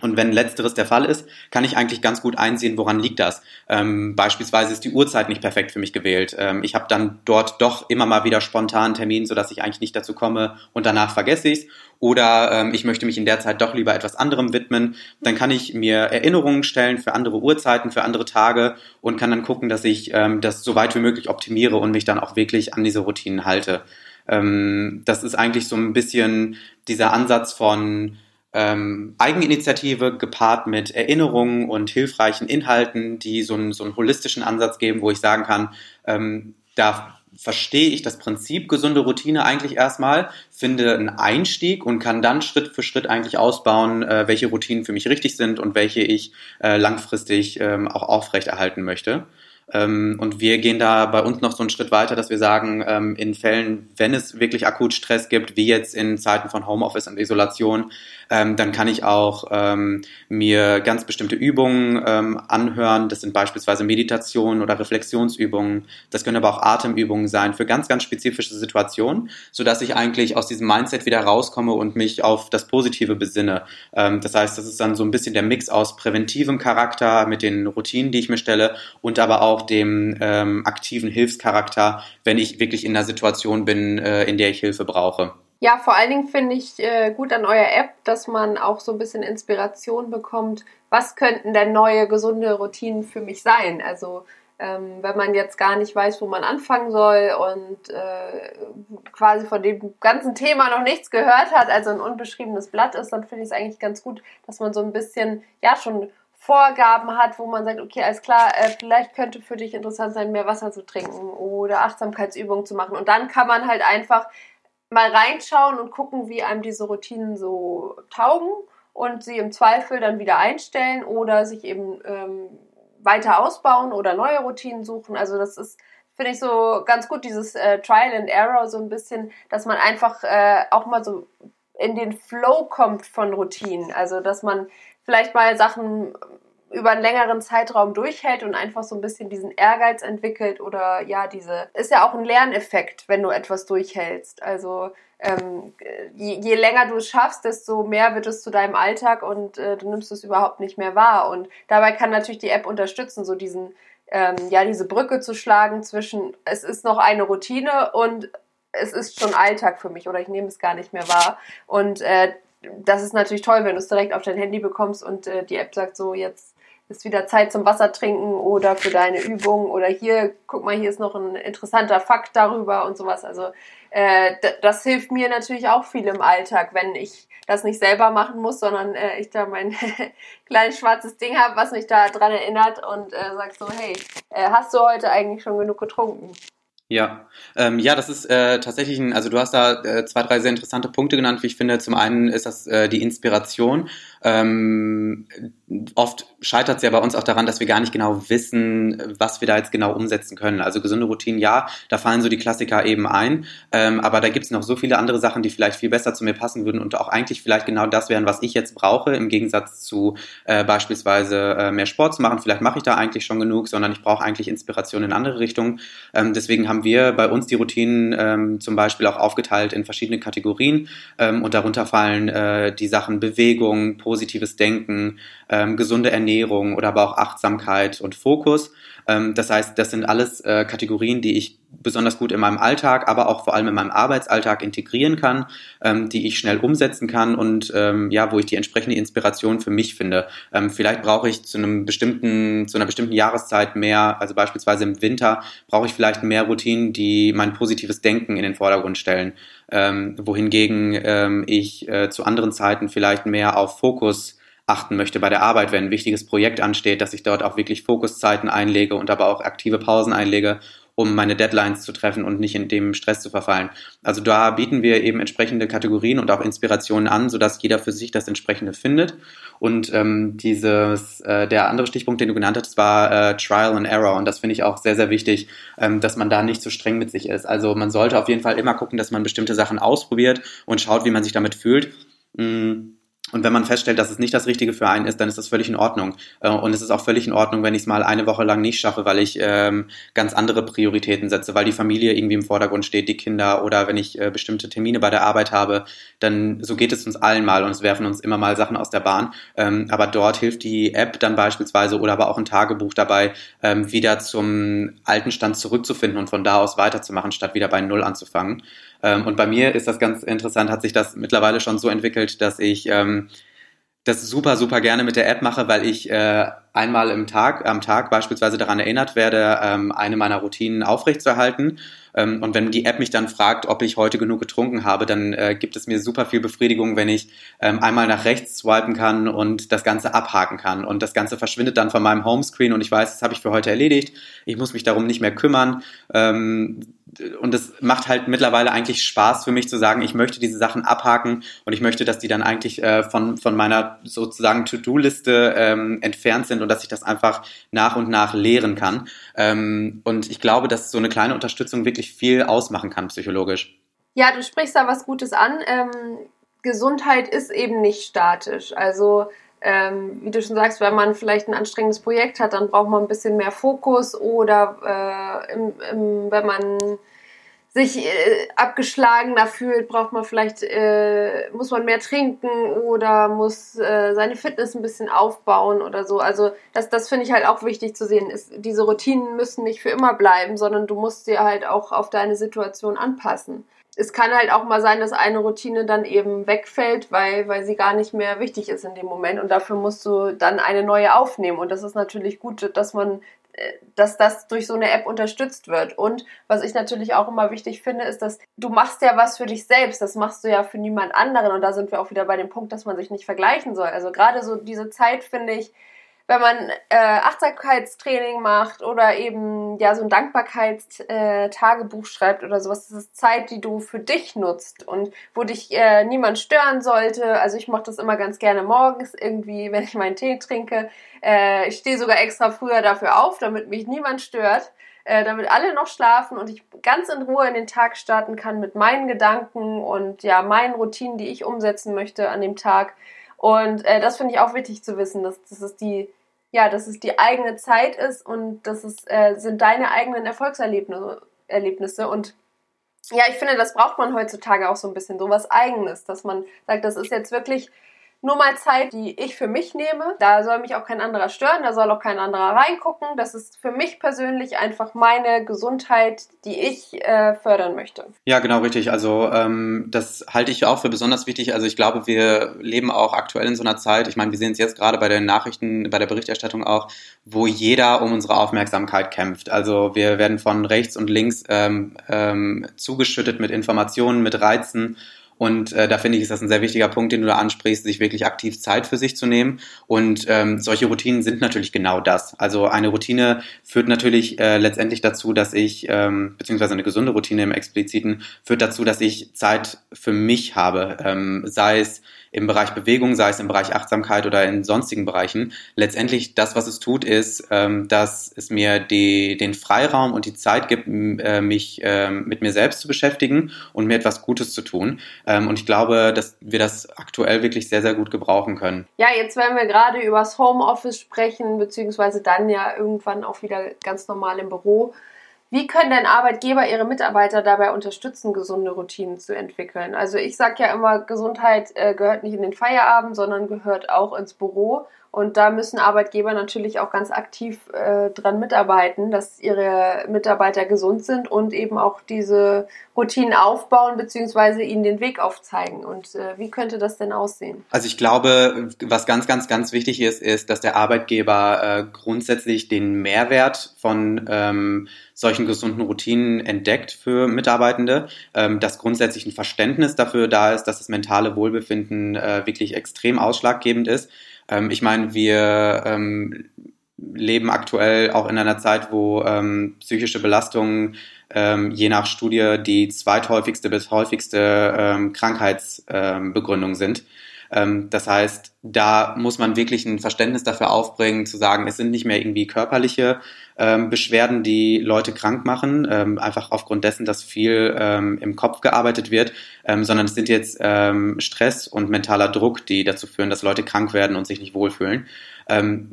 Und wenn letzteres der Fall ist, kann ich eigentlich ganz gut einsehen, woran liegt das. Ähm, beispielsweise ist die Uhrzeit nicht perfekt für mich gewählt. Ähm, ich habe dann dort doch immer mal wieder spontan Termin, sodass ich eigentlich nicht dazu komme und danach vergesse ich es oder ähm, ich möchte mich in der Zeit doch lieber etwas anderem widmen, dann kann ich mir Erinnerungen stellen für andere Uhrzeiten, für andere Tage und kann dann gucken, dass ich ähm, das so weit wie möglich optimiere und mich dann auch wirklich an diese Routinen halte. Ähm, das ist eigentlich so ein bisschen dieser Ansatz von ähm, Eigeninitiative gepaart mit Erinnerungen und hilfreichen Inhalten, die so einen, so einen holistischen Ansatz geben, wo ich sagen kann, ähm, da verstehe ich das Prinzip gesunde Routine eigentlich erstmal, finde einen Einstieg und kann dann Schritt für Schritt eigentlich ausbauen, äh, welche Routinen für mich richtig sind und welche ich äh, langfristig ähm, auch aufrechterhalten möchte. Ähm, und wir gehen da bei uns noch so einen Schritt weiter, dass wir sagen, ähm, in Fällen, wenn es wirklich akut Stress gibt, wie jetzt in Zeiten von Homeoffice und Isolation, ähm, dann kann ich auch mir ganz bestimmte Übungen anhören. Das sind beispielsweise Meditationen oder Reflexionsübungen. Das können aber auch Atemübungen sein für ganz, ganz spezifische Situationen, sodass ich eigentlich aus diesem Mindset wieder rauskomme und mich auf das Positive besinne. Das heißt, das ist dann so ein bisschen der Mix aus präventivem Charakter mit den Routinen, die ich mir stelle und aber auch dem ähm, aktiven Hilfscharakter, wenn ich wirklich in einer Situation bin, äh, in der ich Hilfe brauche. Ja, vor allen Dingen finde ich äh, gut an eurer App, dass man auch so ein bisschen Inspiration bekommt. Was könnten denn neue gesunde Routinen für mich sein? Also ähm, wenn man jetzt gar nicht weiß, wo man anfangen soll und äh, quasi von dem ganzen Thema noch nichts gehört hat, also ein unbeschriebenes Blatt ist, dann finde ich es eigentlich ganz gut, dass man so ein bisschen ja schon Vorgaben hat, wo man sagt, okay, alles klar, äh, vielleicht könnte für dich interessant sein, mehr Wasser zu trinken oder Achtsamkeitsübungen zu machen. Und dann kann man halt einfach mal reinschauen und gucken, wie einem diese Routinen so taugen und sie im Zweifel dann wieder einstellen oder sich eben ähm, weiter ausbauen oder neue Routinen suchen. Also das ist, finde ich so ganz gut, dieses äh, Trial and Error so ein bisschen, dass man einfach äh, auch mal so in den Flow kommt von Routinen. Also dass man vielleicht mal Sachen über einen längeren Zeitraum durchhält und einfach so ein bisschen diesen Ehrgeiz entwickelt oder ja, diese, ist ja auch ein Lerneffekt, wenn du etwas durchhältst. Also ähm, je, je, länger du es schaffst, desto mehr wird es zu deinem Alltag und äh, du nimmst es überhaupt nicht mehr wahr. Und dabei kann natürlich die App unterstützen, so diesen, ähm, ja, diese Brücke zu schlagen zwischen, es ist noch eine Routine und es ist schon Alltag für mich oder ich nehme es gar nicht mehr wahr. Und äh, das ist natürlich toll, wenn du es direkt auf dein Handy bekommst und äh, die App sagt so, jetzt ist wieder Zeit zum Wasser trinken oder für deine Übung oder hier, guck mal, hier ist noch ein interessanter Fakt darüber und sowas. Also äh, das hilft mir natürlich auch viel im Alltag, wenn ich das nicht selber machen muss, sondern äh, ich da mein (laughs) kleines schwarzes Ding habe, was mich da dran erinnert und äh, sagt so, hey, äh, hast du heute eigentlich schon genug getrunken? Ja, ähm, ja, das ist äh, tatsächlich ein, also du hast da äh, zwei, drei sehr interessante Punkte genannt, wie ich finde. Zum einen ist das äh, die Inspiration. Ähm, oft scheitert es ja bei uns auch daran, dass wir gar nicht genau wissen, was wir da jetzt genau umsetzen können. Also gesunde Routinen, ja, da fallen so die Klassiker eben ein, ähm, aber da gibt es noch so viele andere Sachen, die vielleicht viel besser zu mir passen würden und auch eigentlich vielleicht genau das wären, was ich jetzt brauche, im Gegensatz zu äh, beispielsweise äh, mehr Sport zu machen. Vielleicht mache ich da eigentlich schon genug, sondern ich brauche eigentlich Inspiration in andere Richtungen. Ähm, deswegen haben wir bei uns die Routinen ähm, zum Beispiel auch aufgeteilt in verschiedene Kategorien ähm, und darunter fallen äh, die Sachen Bewegung, positives Denken, ähm, gesunde Ernährung oder aber auch Achtsamkeit und Fokus. Ähm, das heißt, das sind alles äh, Kategorien, die ich besonders gut in meinem Alltag, aber auch vor allem in meinem Arbeitsalltag integrieren kann, ähm, die ich schnell umsetzen kann und ähm, ja, wo ich die entsprechende Inspiration für mich finde. Vielleicht brauche ich zu einem bestimmten, zu einer bestimmten Jahreszeit mehr, also beispielsweise im Winter brauche ich vielleicht mehr Routinen, die mein positives Denken in den Vordergrund stellen, wohingegen ich äh, zu anderen Zeiten vielleicht mehr auf Fokus achten möchte bei der Arbeit, wenn ein wichtiges Projekt ansteht, dass ich dort auch wirklich Fokuszeiten einlege und aber auch aktive Pausen einlege, um meine Deadlines zu treffen und nicht in dem Stress zu verfallen. Also da bieten wir eben entsprechende Kategorien und auch Inspirationen an, sodass jeder für sich das entsprechende findet. Und ähm, dieses, äh, der andere Stichpunkt, den du genannt hast, war äh, Trial and Error. Und das finde ich auch sehr, sehr wichtig, ähm, dass man da nicht zu so streng mit sich ist. Also man sollte auf jeden Fall immer gucken, dass man bestimmte Sachen ausprobiert und schaut, wie man sich damit fühlt. Mm und wenn man feststellt, dass es nicht das Richtige für einen ist, dann ist das völlig in Ordnung. Äh, und es ist auch völlig in Ordnung, wenn ich es mal eine Woche lang nicht schaffe, weil ich ähm, ganz andere Prioritäten setze, weil die Familie irgendwie im Vordergrund steht, die Kinder oder wenn ich äh, bestimmte Termine bei der Arbeit habe, dann so geht es uns allen mal und es werfen uns immer mal Sachen aus der Bahn. Ähm, aber dort hilft die App dann beispielsweise oder aber auch ein Tagebuch dabei, ähm, wieder zum alten Stand zurückzufinden und von da aus weiterzumachen, statt wieder bei Null anzufangen. Ähm, und bei mir ist das ganz interessant, hat sich das mittlerweile schon so entwickelt, dass ich ähm, das super, super gerne mit der App mache, weil ich äh, einmal im Tag, am Tag beispielsweise daran erinnert werde, ähm, eine meiner Routinen aufrechtzuerhalten. Ähm, und wenn die App mich dann fragt, ob ich heute genug getrunken habe, dann äh, gibt es mir super viel Befriedigung, wenn ich ähm, einmal nach rechts swipen kann und das Ganze abhaken kann. Und das Ganze verschwindet dann von meinem Homescreen und ich weiß, das habe ich für heute erledigt. Ich muss mich darum nicht mehr kümmern. Ähm, und es macht halt mittlerweile eigentlich Spaß für mich zu sagen, ich möchte diese Sachen abhaken und ich möchte, dass die dann eigentlich äh, von, von meiner sozusagen To-Do-Liste ähm, entfernt sind und dass ich das einfach nach und nach lehren kann. Ähm, und ich glaube, dass so eine kleine Unterstützung wirklich viel ausmachen kann psychologisch. Ja, du sprichst da was Gutes an. Ähm, Gesundheit ist eben nicht statisch. Also ähm, wie du schon sagst, wenn man vielleicht ein anstrengendes Projekt hat, dann braucht man ein bisschen mehr Fokus oder äh, im, im, wenn man sich äh, abgeschlagener fühlt, braucht man vielleicht, äh, muss man mehr trinken oder muss äh, seine Fitness ein bisschen aufbauen oder so. Also das, das finde ich halt auch wichtig zu sehen. Ist, diese Routinen müssen nicht für immer bleiben, sondern du musst dir halt auch auf deine Situation anpassen es kann halt auch mal sein, dass eine Routine dann eben wegfällt, weil, weil sie gar nicht mehr wichtig ist in dem Moment und dafür musst du dann eine neue aufnehmen und das ist natürlich gut, dass man dass das durch so eine App unterstützt wird. Und was ich natürlich auch immer wichtig finde, ist, dass du machst ja was für dich selbst. Das machst du ja für niemand anderen. Und da sind wir auch wieder bei dem Punkt, dass man sich nicht vergleichen soll. Also gerade so diese Zeit finde ich, wenn man äh, Achtsamkeitstraining macht oder eben ja so ein Dankbarkeitstagebuch äh, schreibt oder sowas, das ist Zeit, die du für dich nutzt und wo dich äh, niemand stören sollte. Also ich mache das immer ganz gerne morgens irgendwie, (laughs) wenn ich meinen Tee trinke. Äh, ich stehe sogar extra früher dafür auf, damit mich niemand stört. Äh, damit alle noch schlafen und ich ganz in Ruhe in den Tag starten kann mit meinen Gedanken und ja meinen Routinen, die ich umsetzen möchte an dem Tag. Und äh, das finde ich auch wichtig zu wissen, dass, dass es die ja, dass es die eigene Zeit ist und das äh, sind deine eigenen Erfolgserlebnisse. Erlebnisse. Und ja, ich finde, das braucht man heutzutage auch so ein bisschen, so was Eigenes, dass man sagt, das ist jetzt wirklich nur mal Zeit, die ich für mich nehme. Da soll mich auch kein anderer stören, da soll auch kein anderer reingucken. Das ist für mich persönlich einfach meine Gesundheit, die ich äh, fördern möchte. Ja, genau richtig. Also ähm, das halte ich auch für besonders wichtig. Also ich glaube, wir leben auch aktuell in so einer Zeit. Ich meine, wir sehen es jetzt gerade bei den Nachrichten, bei der Berichterstattung auch, wo jeder um unsere Aufmerksamkeit kämpft. Also wir werden von rechts und links ähm, ähm, zugeschüttet mit Informationen, mit Reizen Und äh, da finde ich, ist das ein sehr wichtiger Punkt, den du da ansprichst, sich wirklich aktiv Zeit für sich zu nehmen. Und ähm, solche Routinen sind natürlich genau das. Also eine Routine führt natürlich äh, letztendlich dazu, dass ich, ähm, beziehungsweise eine gesunde Routine im Expliziten, führt dazu, dass ich Zeit für mich habe. Ähm, sei es im Bereich Bewegung, sei es im Bereich Achtsamkeit oder in sonstigen Bereichen. Letztendlich das, was es tut, ist, ähm, dass es mir die, den Freiraum und die Zeit gibt, äh, mich äh, mit mir selbst zu beschäftigen und mir etwas Gutes zu tun. Ähm, und ich glaube, dass wir das aktuell wirklich sehr, sehr gut gebrauchen können. Ja, jetzt werden wir gerade über das Homeoffice sprechen, beziehungsweise dann ja irgendwann auch wieder ganz normal im Büro. Wie können denn Arbeitgeber ihre Mitarbeiter dabei unterstützen, gesunde Routinen zu entwickeln? Also ich sage ja immer, Gesundheit äh, gehört nicht in den Feierabend, sondern gehört auch ins Büro. Und da müssen Arbeitgeber natürlich auch ganz aktiv äh, dran mitarbeiten, dass ihre Mitarbeiter gesund sind und eben auch diese Routinen aufbauen beziehungsweise ihnen den Weg aufzeigen. Und äh, wie könnte das denn aussehen? Also ich glaube, was ganz, ganz, ganz wichtig ist, ist, dass der Arbeitgeber äh, grundsätzlich den Mehrwert von ähm, solchen gesunden Routinen entdeckt für Mitarbeitende, ähm, dass grundsätzlich ein Verständnis dafür da ist, dass das mentale Wohlbefinden äh, wirklich extrem ausschlaggebend ist ähm, ich meine, wir ähm, leben aktuell auch in einer Zeit, wo ähm, psychische Belastungen ähm, je nach Studie die zweithäufigste bis häufigste ähm, Krankheitsbegründung ähm, sind. Ähm, das heißt, da muss man wirklich ein Verständnis dafür aufbringen, zu sagen, es sind nicht mehr irgendwie körperliche ähm, Beschwerden, die Leute krank machen, ähm, einfach aufgrund dessen, dass viel im Kopf gearbeitet wird, sondern es sind jetzt Stress und mentaler Druck, die dazu führen, dass Leute krank werden und sich nicht wohlfühlen.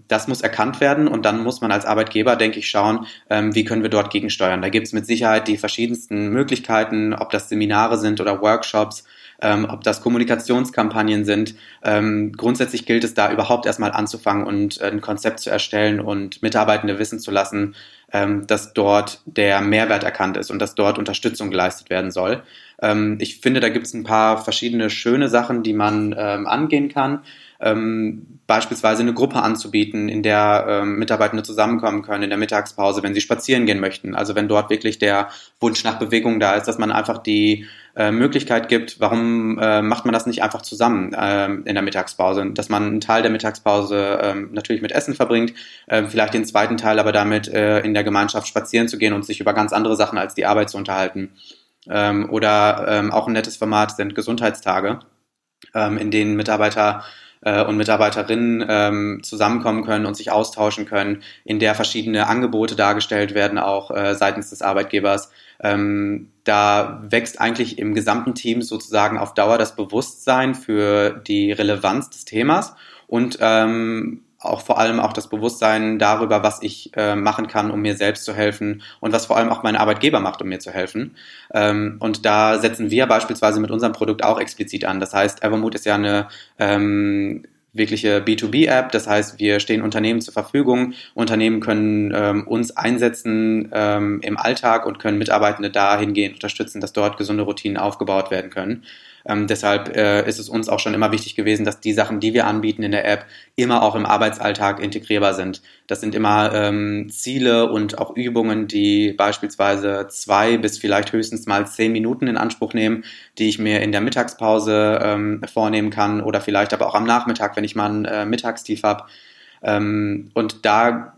Das muss erkannt werden und dann muss man als Arbeitgeber, denke ich, schauen, wie können wir dort gegensteuern. Da gibt es mit Sicherheit die verschiedensten Möglichkeiten, ob das Seminare sind oder Workshops, ähm, ob das Kommunikationskampagnen sind. Ähm, grundsätzlich gilt es da überhaupt erstmal anzufangen und äh, ein Konzept zu erstellen und Mitarbeitende wissen zu lassen, ähm, dass dort der Mehrwert erkannt ist und dass dort Unterstützung geleistet werden soll. Ähm, ich finde, da gibt es ein paar verschiedene schöne Sachen, die man ähm, angehen kann ähm, beispielsweise eine Gruppe anzubieten, in der ähm, Mitarbeitende zusammenkommen können in der Mittagspause, wenn sie spazieren gehen möchten. Also wenn dort wirklich der Wunsch nach Bewegung da ist, dass man einfach die äh, Möglichkeit gibt, warum äh, macht man das nicht einfach zusammen äh, in der Mittagspause? Dass man einen Teil der Mittagspause äh, natürlich mit Essen verbringt, äh, vielleicht den zweiten Teil aber damit äh, in der Gemeinschaft spazieren zu gehen und sich über ganz andere Sachen als die Arbeit zu unterhalten. Ähm, oder ähm, auch ein nettes Format sind Gesundheitstage, ähm, in denen Mitarbeiter äh, und Mitarbeiterinnen ähm, zusammenkommen können und sich austauschen können, in der verschiedene Angebote dargestellt werden, auch äh, seitens des Arbeitgebers. Ähm, da wächst eigentlich im gesamten Team sozusagen auf Dauer das Bewusstsein für die Relevanz des Themas und ähm, auch vor allem auch das Bewusstsein darüber, was ich äh, machen kann, um mir selbst zu helfen und was vor allem auch mein Arbeitgeber macht, um mir zu helfen. Ähm, und da setzen wir beispielsweise mit unserem Produkt auch explizit an. Das heißt, Evermood ist ja eine ähm, wirkliche B2B-App. Das heißt, wir stehen Unternehmen zur Verfügung. Unternehmen können ähm, uns einsetzen ähm, im Alltag und können Mitarbeitende dahingehend unterstützen, dass dort gesunde Routinen aufgebaut werden können. Ähm, deshalb äh, ist es uns auch schon immer wichtig gewesen, dass die Sachen, die wir anbieten in der App, immer auch im Arbeitsalltag integrierbar sind. Das sind immer ähm, Ziele und auch Übungen, die beispielsweise zwei bis vielleicht höchstens mal zehn Minuten in Anspruch nehmen, die ich mir in der Mittagspause ähm, vornehmen kann oder vielleicht aber auch am Nachmittag, wenn ich mal ein äh, Mittagstief habe. Ähm, und da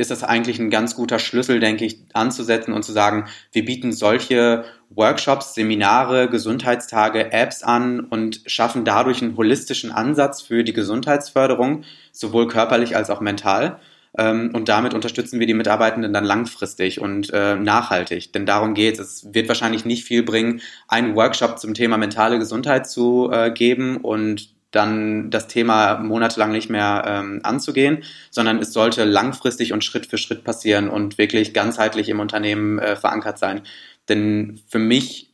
ist das eigentlich ein ganz guter Schlüssel, denke ich, anzusetzen und zu sagen, wir bieten solche Workshops, Seminare, Gesundheitstage, Apps an und schaffen dadurch einen holistischen Ansatz für die Gesundheitsförderung, sowohl körperlich als auch mental. Ähm, und damit unterstützen wir die Mitarbeitenden dann langfristig und äh, nachhaltig. Denn darum geht es. Es wird wahrscheinlich nicht viel bringen, einen Workshop zum Thema mentale Gesundheit zu äh, geben und dann das Thema monatelang nicht mehr ähm, anzugehen, sondern es sollte langfristig und Schritt für Schritt passieren und wirklich ganzheitlich im Unternehmen äh, verankert sein. Denn für mich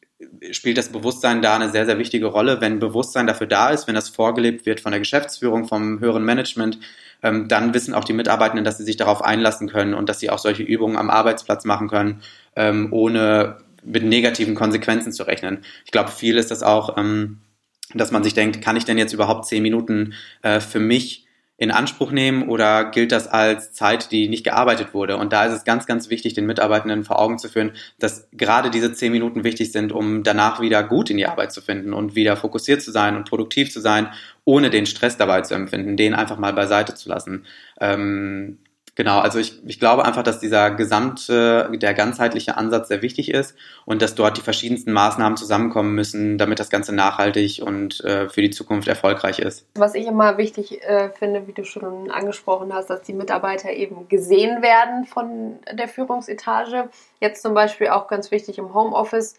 spielt das Bewusstsein da eine sehr, sehr wichtige Rolle. Wenn Bewusstsein dafür da ist, wenn das vorgelebt wird von der Geschäftsführung, vom höheren Management, ähm, dann wissen auch die Mitarbeitenden, dass sie sich darauf einlassen können und dass sie auch solche Übungen am Arbeitsplatz machen können, ähm, ohne mit negativen Konsequenzen zu rechnen. Ich glaube, viel ist das auch, ähm, dass man sich denkt, kann ich denn jetzt überhaupt zehn Minuten äh, für mich in Anspruch nehmen oder gilt das als Zeit, die nicht gearbeitet wurde? Und da ist es ganz, ganz wichtig, den Mitarbeitenden vor Augen zu führen, dass gerade diese zehn Minuten wichtig sind, um danach wieder gut in die Arbeit zu finden und wieder fokussiert zu sein und produktiv zu sein, ohne den Stress dabei zu empfinden, den einfach mal beiseite zu lassen. Ähm, Genau, also ich, ich glaube einfach, dass dieser gesamte, der ganzheitliche Ansatz sehr wichtig ist und dass dort die verschiedensten Maßnahmen zusammenkommen müssen, damit das Ganze nachhaltig und äh, für die Zukunft erfolgreich ist. Was ich immer wichtig äh, finde, wie du schon angesprochen hast, dass die Mitarbeiter eben gesehen werden von der Führungsetage. Jetzt zum Beispiel auch ganz wichtig im Homeoffice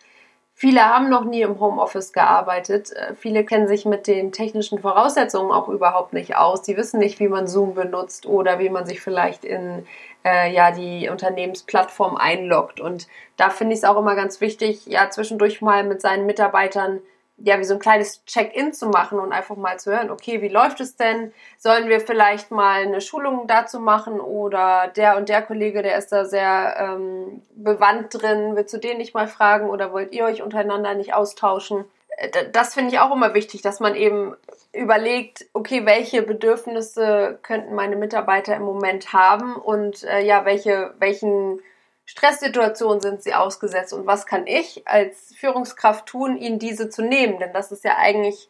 Viele haben noch nie im Homeoffice gearbeitet. Äh, viele kennen sich mit den technischen Voraussetzungen auch überhaupt nicht aus. Die wissen nicht, wie man Zoom benutzt oder wie man sich vielleicht in äh, ja, die Unternehmensplattform einloggt. Und da finde ich es auch immer ganz wichtig, ja, zwischendurch mal mit seinen Mitarbeitern ja, wie so ein kleines Check-in zu machen und einfach mal zu hören, okay, wie läuft es denn? Sollen wir vielleicht mal eine Schulung dazu machen oder der und der Kollege, der ist da sehr ähm, bewandt drin, willst du den nicht mal fragen oder wollt ihr euch untereinander nicht austauschen? Äh, das finde ich auch immer wichtig, dass man eben überlegt, okay, welche Bedürfnisse könnten meine Mitarbeiter im Moment haben und äh, ja, welche, welchen Stresssituationen sind sie ausgesetzt und was kann ich als Führungskraft tun, ihnen diese zu nehmen? Denn das ist ja eigentlich,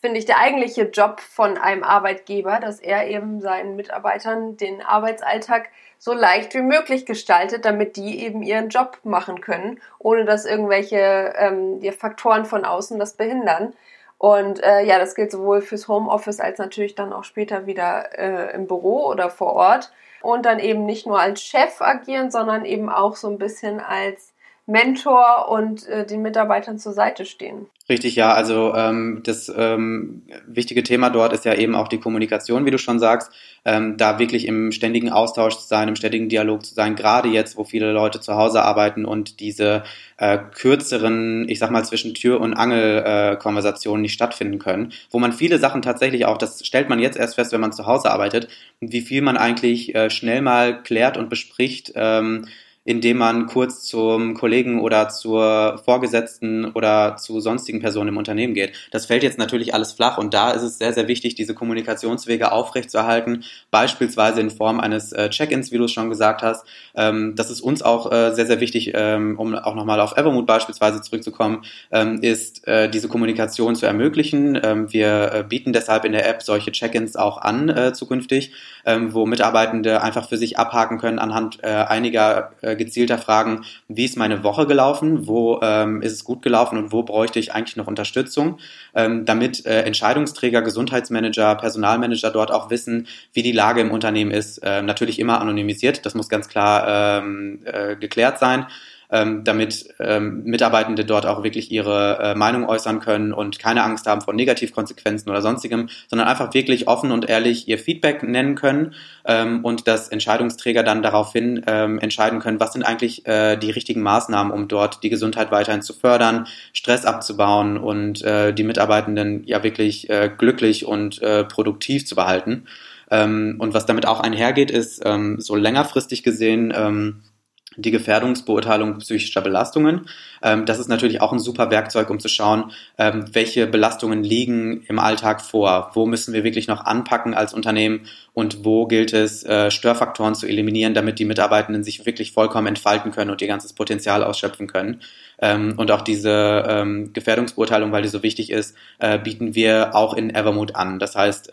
finde ich, der eigentliche Job von einem Arbeitgeber, dass er eben seinen Mitarbeitern den Arbeitsalltag so leicht wie möglich gestaltet, damit die eben ihren Job machen können, ohne dass irgendwelche ähm, die Faktoren von außen das behindern. Und äh, ja, das gilt sowohl fürs Homeoffice als natürlich dann auch später wieder äh, im Büro oder vor Ort und dann eben nicht nur als Chef agieren, sondern eben auch so ein bisschen als Mentor und äh, den Mitarbeitern zur Seite stehen. Richtig, ja. Also ähm, das ähm, wichtige Thema dort ist ja eben auch die Kommunikation, wie du schon sagst. Ähm, da wirklich im ständigen Austausch zu sein, im ständigen Dialog zu sein, gerade jetzt, wo viele Leute zu Hause arbeiten und diese äh, kürzeren, ich sag mal, zwischen Tür und Angel äh, Konversationen nicht stattfinden können, wo man viele Sachen tatsächlich auch, das stellt man jetzt erst fest, wenn man zu Hause arbeitet, wie viel man eigentlich äh, schnell mal klärt und bespricht. Ähm, indem man kurz zum Kollegen oder zur Vorgesetzten oder zu sonstigen Personen im Unternehmen geht. Das fällt jetzt natürlich alles flach und da ist es sehr, sehr wichtig, diese Kommunikationswege aufrechtzuerhalten, beispielsweise in Form eines äh, Check-ins, wie du es schon gesagt hast. Ähm, das ist uns auch äh, sehr, sehr wichtig, ähm, um auch nochmal auf Evermood beispielsweise zurückzukommen, ähm, ist äh, diese Kommunikation zu ermöglichen. Wir bieten deshalb in der App solche Check-ins auch an zukünftig, wo Mitarbeitende einfach für sich abhaken können anhand einiger äh, gezielter fragen, wie ist meine Woche gelaufen, wo ähm, ist es gut gelaufen und wo bräuchte ich eigentlich noch Unterstützung, ähm, damit äh, Entscheidungsträger, Gesundheitsmanager, Personalmanager dort auch wissen, wie die Lage im Unternehmen ist. Äh, natürlich immer anonymisiert, das muss ganz klar ähm, äh, geklärt sein ähm, damit ähm, Mitarbeitende dort auch wirklich ihre äh, Meinung äußern können und keine Angst haben vor Negativkonsequenzen oder sonstigem, sondern einfach wirklich offen und ehrlich ihr Feedback nennen können ähm, und dass Entscheidungsträger dann daraufhin ähm, entscheiden können, was sind eigentlich äh, die richtigen Maßnahmen, um dort die Gesundheit weiterhin zu fördern, Stress abzubauen und äh, die Mitarbeitenden ja wirklich äh, glücklich und äh, produktiv zu behalten. Ähm, und was damit auch einhergeht, ist ähm, so längerfristig gesehen, ähm, die Gefährdungsbeurteilung psychischer Belastungen. Ähm, das ist natürlich auch ein super Werkzeug, um zu schauen, ähm, welche Belastungen liegen im Alltag vor. Wo müssen wir wirklich noch anpacken als Unternehmen und wo gilt es, äh, Störfaktoren zu eliminieren, damit die Mitarbeitenden sich wirklich vollkommen entfalten können und ihr ganzes Potenzial ausschöpfen können. Ähm, und auch diese Gefährdungsbeurteilung, weil die so wichtig ist, äh, bieten wir auch in Evermood an. Das heißt,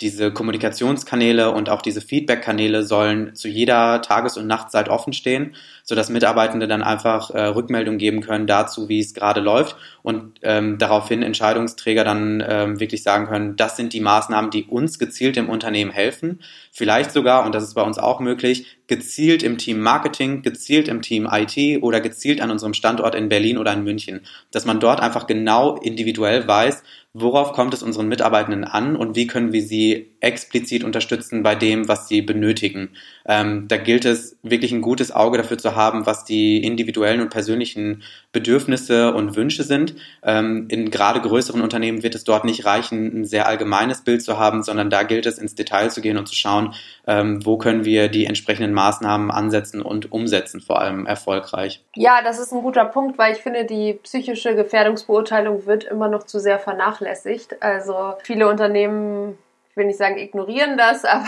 diese Kommunikationskanäle und auch diese Feedback-Kanäle sollen zu jeder Tages- und Nachtzeit offen stehen, sodass Mitarbeitende dann einfach äh, Rückmeldung geben können dazu, wie es gerade läuft und ähm, daraufhin Entscheidungsträger dann ähm, wirklich sagen können, das sind die Maßnahmen, die uns gezielt im Unternehmen helfen. Vielleicht sogar, und das ist bei uns auch möglich, gezielt im Team Marketing, gezielt im Team IT oder gezielt an unserem Standort in Berlin oder in München. Dass man dort einfach genau individuell weiß, worauf kommt es unseren Mitarbeitenden an und wie können wir sie explizit unterstützen bei dem, was sie benötigen. Ähm, da gilt es wirklich ein gutes Auge dafür zu haben, was die individuellen und persönlichen Bedürfnisse und Wünsche sind. Ähm, in gerade größeren Unternehmen wird es dort nicht reichen, ein sehr allgemeines Bild zu haben, sondern da gilt es ins Detail zu gehen und zu schauen, ähm, wo können wir die entsprechenden Maßnahmen ansetzen und umsetzen, vor allem erfolgreich. Ja, das ist ein guter Punkt, weil ich finde, die psychische Gefährdungsbeurteilung wird immer noch zu sehr vernachlässigt. Also viele Unternehmen will nicht sagen, ignorieren das, (laughs) aber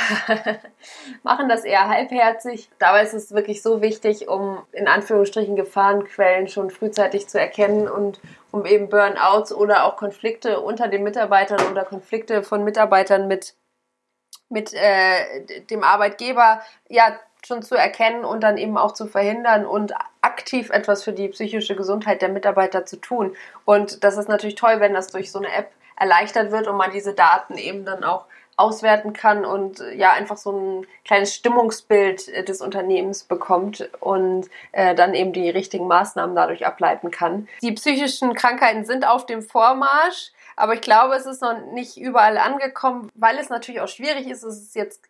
machen das eher halbherzig. Dabei ist es wirklich so wichtig, um in Anführungsstrichen Gefahrenquellen schon frühzeitig zu erkennen und um eben Burnouts oder auch Konflikte unter den Mitarbeitern oder Konflikte von Mitarbeitern mit, mit äh, dem Arbeitgeber ja schon zu erkennen und dann eben auch zu verhindern und aktiv etwas für die psychische Gesundheit der Mitarbeiter zu tun. Und das ist natürlich toll, wenn das durch so eine App erleichtert wird und man diese Daten eben dann auch auswerten kann und ja einfach so ein kleines Stimmungsbild äh, des Unternehmens bekommt und äh, dann eben die richtigen Maßnahmen dadurch ableiten kann. Die psychischen Krankheiten sind auf dem Vormarsch, aber ich glaube, es ist noch nicht überall angekommen, weil es natürlich auch schwierig ist. Es ist jetzt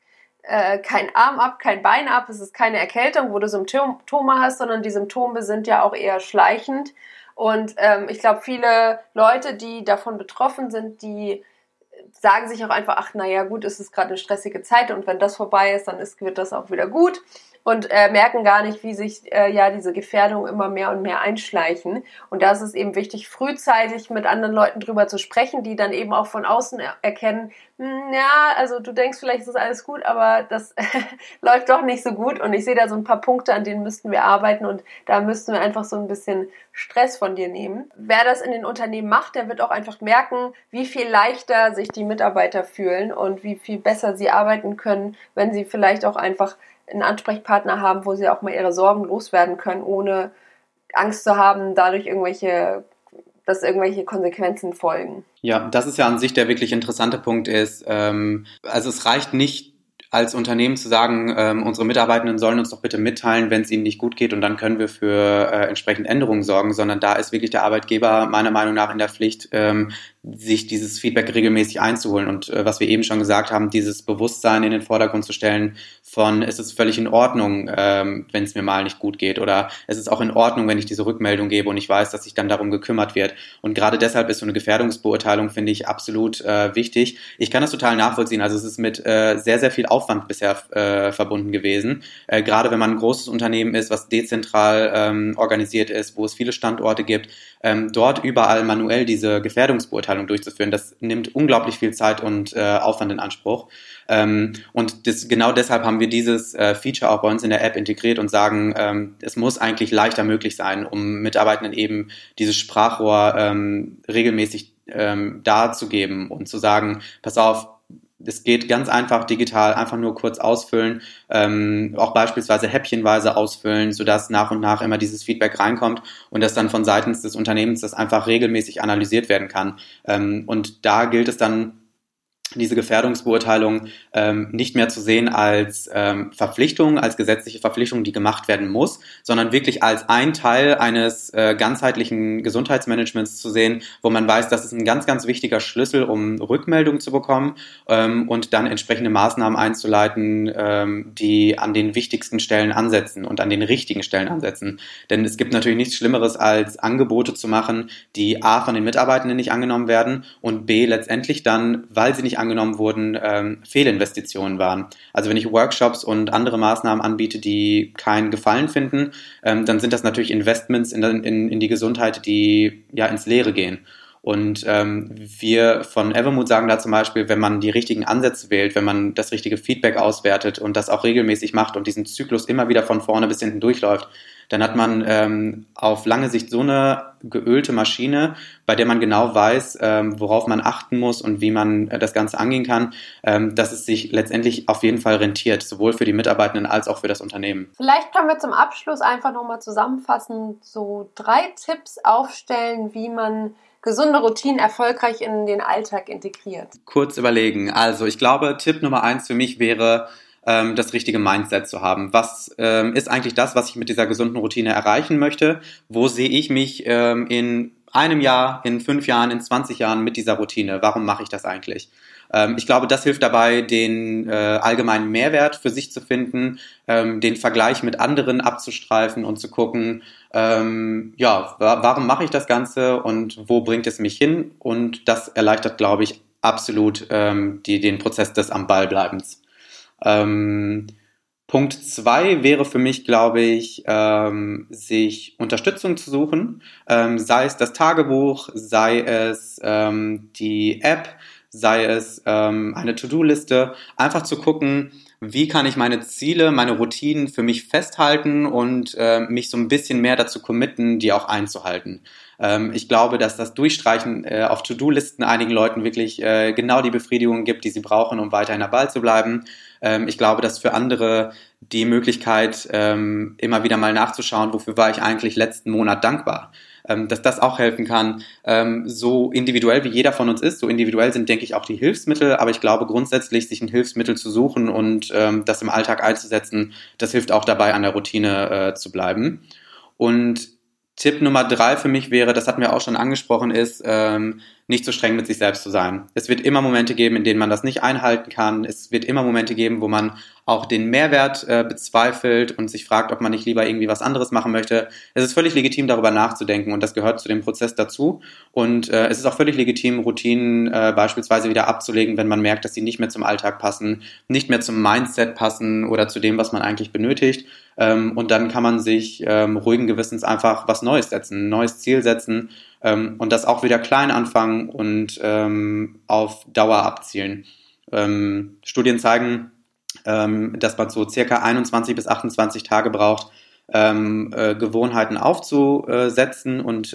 äh, kein Arm ab, kein Bein ab, es ist keine Erkältung, wo du Symptome hast, sondern die Symptome sind ja auch eher schleichend. Und ähm, ich glaube, viele Leute, die davon betroffen sind, die sagen sich auch einfach, ach naja gut, es ist gerade eine stressige Zeit und wenn das vorbei ist, dann ist, wird das auch wieder gut und äh, merken gar nicht, wie sich äh, ja diese Gefährdungen immer mehr und mehr einschleichen. Und da ist es eben wichtig, frühzeitig mit anderen Leuten drüber zu sprechen, die dann eben auch von außen er erkennen, hm, ja, also du denkst vielleicht ist alles gut, aber das (laughs) läuft doch nicht so gut. Und ich sehe da so ein paar Punkte, an denen müssten wir arbeiten und da müssten wir einfach so ein bisschen Stress von dir nehmen. Wer das in den Unternehmen macht, der wird auch einfach merken, wie viel leichter sich die Mitarbeiter fühlen und wie viel besser sie arbeiten können, wenn sie vielleicht auch einfach einen Ansprechpartner haben, wo sie auch mal ihre Sorgen loswerden können, ohne Angst zu haben, dadurch irgendwelche, dass irgendwelche Konsequenzen folgen. Ja, das ist ja an sich der wirklich interessante Punkt ist. Ähm, also es reicht nicht als Unternehmen zu sagen, ähm, unsere Mitarbeitenden sollen uns doch bitte mitteilen, wenn es ihnen nicht gut geht und dann können wir für äh, entsprechend Änderungen sorgen, sondern da ist wirklich der Arbeitgeber meiner Meinung nach in der Pflicht, ähm, sich dieses Feedback regelmäßig einzuholen und äh, was wir eben schon gesagt haben, dieses Bewusstsein in den Vordergrund zu stellen von, es ist völlig in Ordnung, ähm, wenn es mir mal nicht gut geht oder es ist auch in Ordnung, wenn ich diese Rückmeldung gebe und ich weiß, dass sich dann darum gekümmert wird. Und gerade deshalb ist so eine Gefährdungsbeurteilung, finde ich, absolut äh, wichtig. Ich kann das total nachvollziehen. Also es ist mit äh, sehr, sehr viel Aufwand bisher äh, verbunden gewesen. Äh, gerade wenn man ein großes Unternehmen ist, was dezentral ähm, organisiert ist, wo es viele Standorte gibt, ähm, dort überall manuell diese Gefährdungsbeurteilung durchzuführen, das nimmt unglaublich viel Zeit und äh, Aufwand in Anspruch. Ähm, und das, genau deshalb haben wir dieses äh, Feature auch bei uns in der App integriert und sagen, ähm, es muss eigentlich leichter möglich sein, um Mitarbeitenden eben dieses Sprachrohr ähm, regelmäßig ähm, darzugeben und zu sagen, pass auf, es geht ganz einfach digital, einfach nur kurz ausfüllen, ähm, auch beispielsweise häppchenweise ausfüllen, sodass nach und nach immer dieses Feedback reinkommt und dass dann von seitens des Unternehmens das einfach regelmäßig analysiert werden kann. Ähm, und da gilt es dann diese Gefährdungsbeurteilung ähm, nicht mehr zu sehen als ähm, Verpflichtung, als gesetzliche Verpflichtung, die gemacht werden muss, sondern wirklich als ein Teil eines äh, ganzheitlichen Gesundheitsmanagements zu sehen, wo man weiß, das ist ein ganz, ganz wichtiger Schlüssel, um Rückmeldungen zu bekommen ähm, und dann entsprechende Maßnahmen einzuleiten, ähm, die an den wichtigsten Stellen ansetzen und an den richtigen Stellen ansetzen. Denn es gibt natürlich nichts Schlimmeres, als Angebote zu machen, die A von den Mitarbeitenden nicht angenommen werden und B letztendlich dann, weil sie nicht angenommen wurden, ähm, Fehlinvestitionen waren. Also wenn ich Workshops und andere Maßnahmen anbiete, die keinen Gefallen finden, ähm, dann sind das natürlich Investments in, in, in die Gesundheit, die ja ins Leere gehen. Und ähm, wir von Evermood sagen da zum Beispiel, wenn man die richtigen Ansätze wählt, wenn man das richtige Feedback auswertet und das auch regelmäßig macht und diesen Zyklus immer wieder von vorne bis hinten durchläuft, dann hat man ähm, auf lange Sicht so eine geölte Maschine, bei der man genau weiß, ähm, worauf man achten muss und wie man äh, das Ganze angehen kann, ähm, dass es sich letztendlich auf jeden Fall rentiert, sowohl für die Mitarbeitenden als auch für das Unternehmen. Vielleicht können wir zum Abschluss einfach nochmal zusammenfassen, so drei Tipps aufstellen, wie man gesunde Routinen erfolgreich in den Alltag integriert. Kurz überlegen. Also ich glaube, Tipp Nummer eins für mich wäre, ähm, das richtige Mindset zu haben. Was ähm, ist eigentlich das, was ich mit dieser gesunden Routine erreichen möchte? Wo sehe ich mich ähm, in einem Jahr, in fünf Jahren, in 20 Jahren mit dieser Routine? Warum mache ich das eigentlich? Ähm, ich glaube, das hilft dabei, den äh, allgemeinen Mehrwert für sich zu finden, ähm, den Vergleich mit anderen abzustreifen und zu gucken, ähm, ja, wa warum mache ich das Ganze und wo bringt es mich hin? Und das erleichtert, glaube ich, absolut ähm, die, den Prozess des am Ball bleibens. Ähm, Punkt zwei wäre für mich, glaube ich, ähm, sich Unterstützung zu suchen, ähm, sei es das Tagebuch, sei es ähm, die App, sei es ähm, eine To-Do-Liste, einfach zu gucken, wie kann ich meine Ziele, meine Routinen für mich festhalten und äh, mich so ein bisschen mehr dazu committen, die auch einzuhalten. Ähm, ich glaube, dass das Durchstreichen äh, auf To-Do-Listen einigen Leuten wirklich äh, genau die Befriedigung gibt, die sie brauchen, um weiterhin Ball zu bleiben. Ähm, ich glaube, dass für andere die Möglichkeit, ähm, immer wieder mal nachzuschauen, wofür war ich eigentlich letzten Monat dankbar ähm, dass das auch helfen kann. Ähm, so individuell wie jeder von uns ist, so individuell sind, denke ich, auch die Hilfsmittel, aber ich glaube grundsätzlich, sich ein Hilfsmittel zu suchen und ähm, das im Alltag einzusetzen, das hilft auch dabei, an der Routine äh, zu bleiben. Und Tipp Nummer drei für mich wäre, das hatten wir auch schon angesprochen, ist, ähm, nicht so streng mit sich selbst zu sein. Es wird immer Momente geben, in denen man das nicht einhalten kann. Es wird immer Momente geben, wo man auch den Mehrwert äh, bezweifelt und sich fragt, ob man nicht lieber irgendwie was anderes machen möchte. Es ist völlig legitim, darüber nachzudenken und das gehört zu dem Prozess dazu. Und äh, es ist auch völlig legitim, Routinen äh, beispielsweise wieder abzulegen, wenn man merkt, dass sie nicht mehr zum Alltag passen, nicht mehr zum Mindset passen oder zu dem, was man eigentlich benötigt. Ähm, und dann kann man sich ähm, ruhigen Gewissens einfach was Neues setzen, ein neues Ziel setzen ähm, und das auch wieder klein anfangen und ähm, auf Dauer abzielen. Ähm, Studien zeigen, ähm, dass man so circa 21 bis 28 Tage braucht, äh, Gewohnheiten aufzusetzen und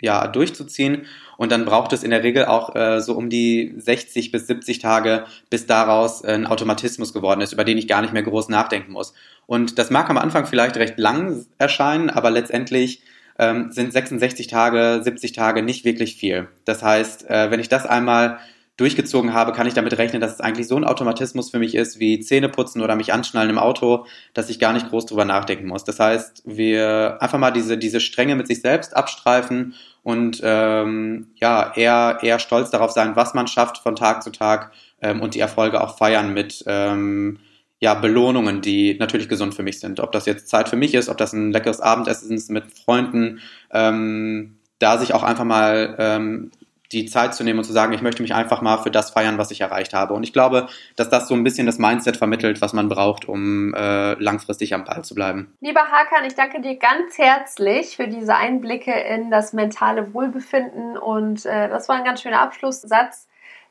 ja, durchzuziehen. Und dann braucht es in der Regel auch äh, so um die 60 bis 70 Tage, bis daraus ein Automatismus geworden ist, über den ich gar nicht mehr groß nachdenken muss. Und das mag am Anfang vielleicht recht lang erscheinen, aber letztendlich ähm, sind 66 Tage, 70 Tage nicht wirklich viel. Das heißt, äh, wenn ich das einmal durchgezogen habe, kann ich damit rechnen, dass es eigentlich so ein Automatismus für mich ist, wie Zähne putzen oder mich anschnallen im Auto, dass ich gar nicht groß drüber nachdenken muss. Das heißt, wir einfach mal diese, diese Strenge mit sich selbst abstreifen und ähm, ja, eher, eher stolz darauf sein, was man schafft von Tag zu Tag ähm, und die Erfolge auch feiern mit ähm, ja, Belohnungen, die natürlich gesund für mich sind. Ob das jetzt Zeit für mich ist, ob das ein leckeres Abendessen ist mit Freunden, ähm, da sich auch einfach mal ähm, die Zeit zu nehmen und zu sagen, ich möchte mich einfach mal für das feiern, was ich erreicht habe. Und ich glaube, dass das so ein bisschen das Mindset vermittelt, was man braucht, um äh, langfristig am Ball zu bleiben. Lieber Hakan, ich danke dir ganz herzlich für diese Einblicke in das mentale Wohlbefinden und äh, das war ein ganz schöner Abschlusssatz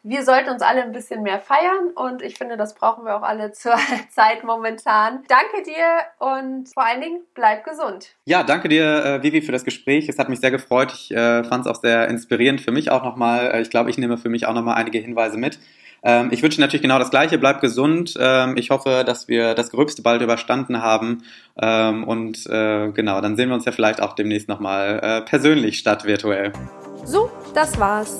wir sollten uns alle ein bisschen mehr feiern und ich finde, das brauchen wir auch alle zur (laughs) Zeit momentan. Danke dir und vor allen Dingen bleib gesund. Ja, danke dir, äh, Vivi, für das Gespräch. Es hat mich sehr gefreut. Ich äh, fand es auch sehr inspirierend für mich auch nochmal. Äh, ich glaube, ich nehme für mich auch nochmal einige Hinweise mit. Ähm, ich wünsche natürlich genau das Gleiche. Bleib gesund. Ähm, ich hoffe, dass wir das Gröbste bald überstanden haben. Ähm, und äh, genau, dann sehen wir uns ja vielleicht auch demnächst nochmal äh, persönlich statt virtuell. So, das war's.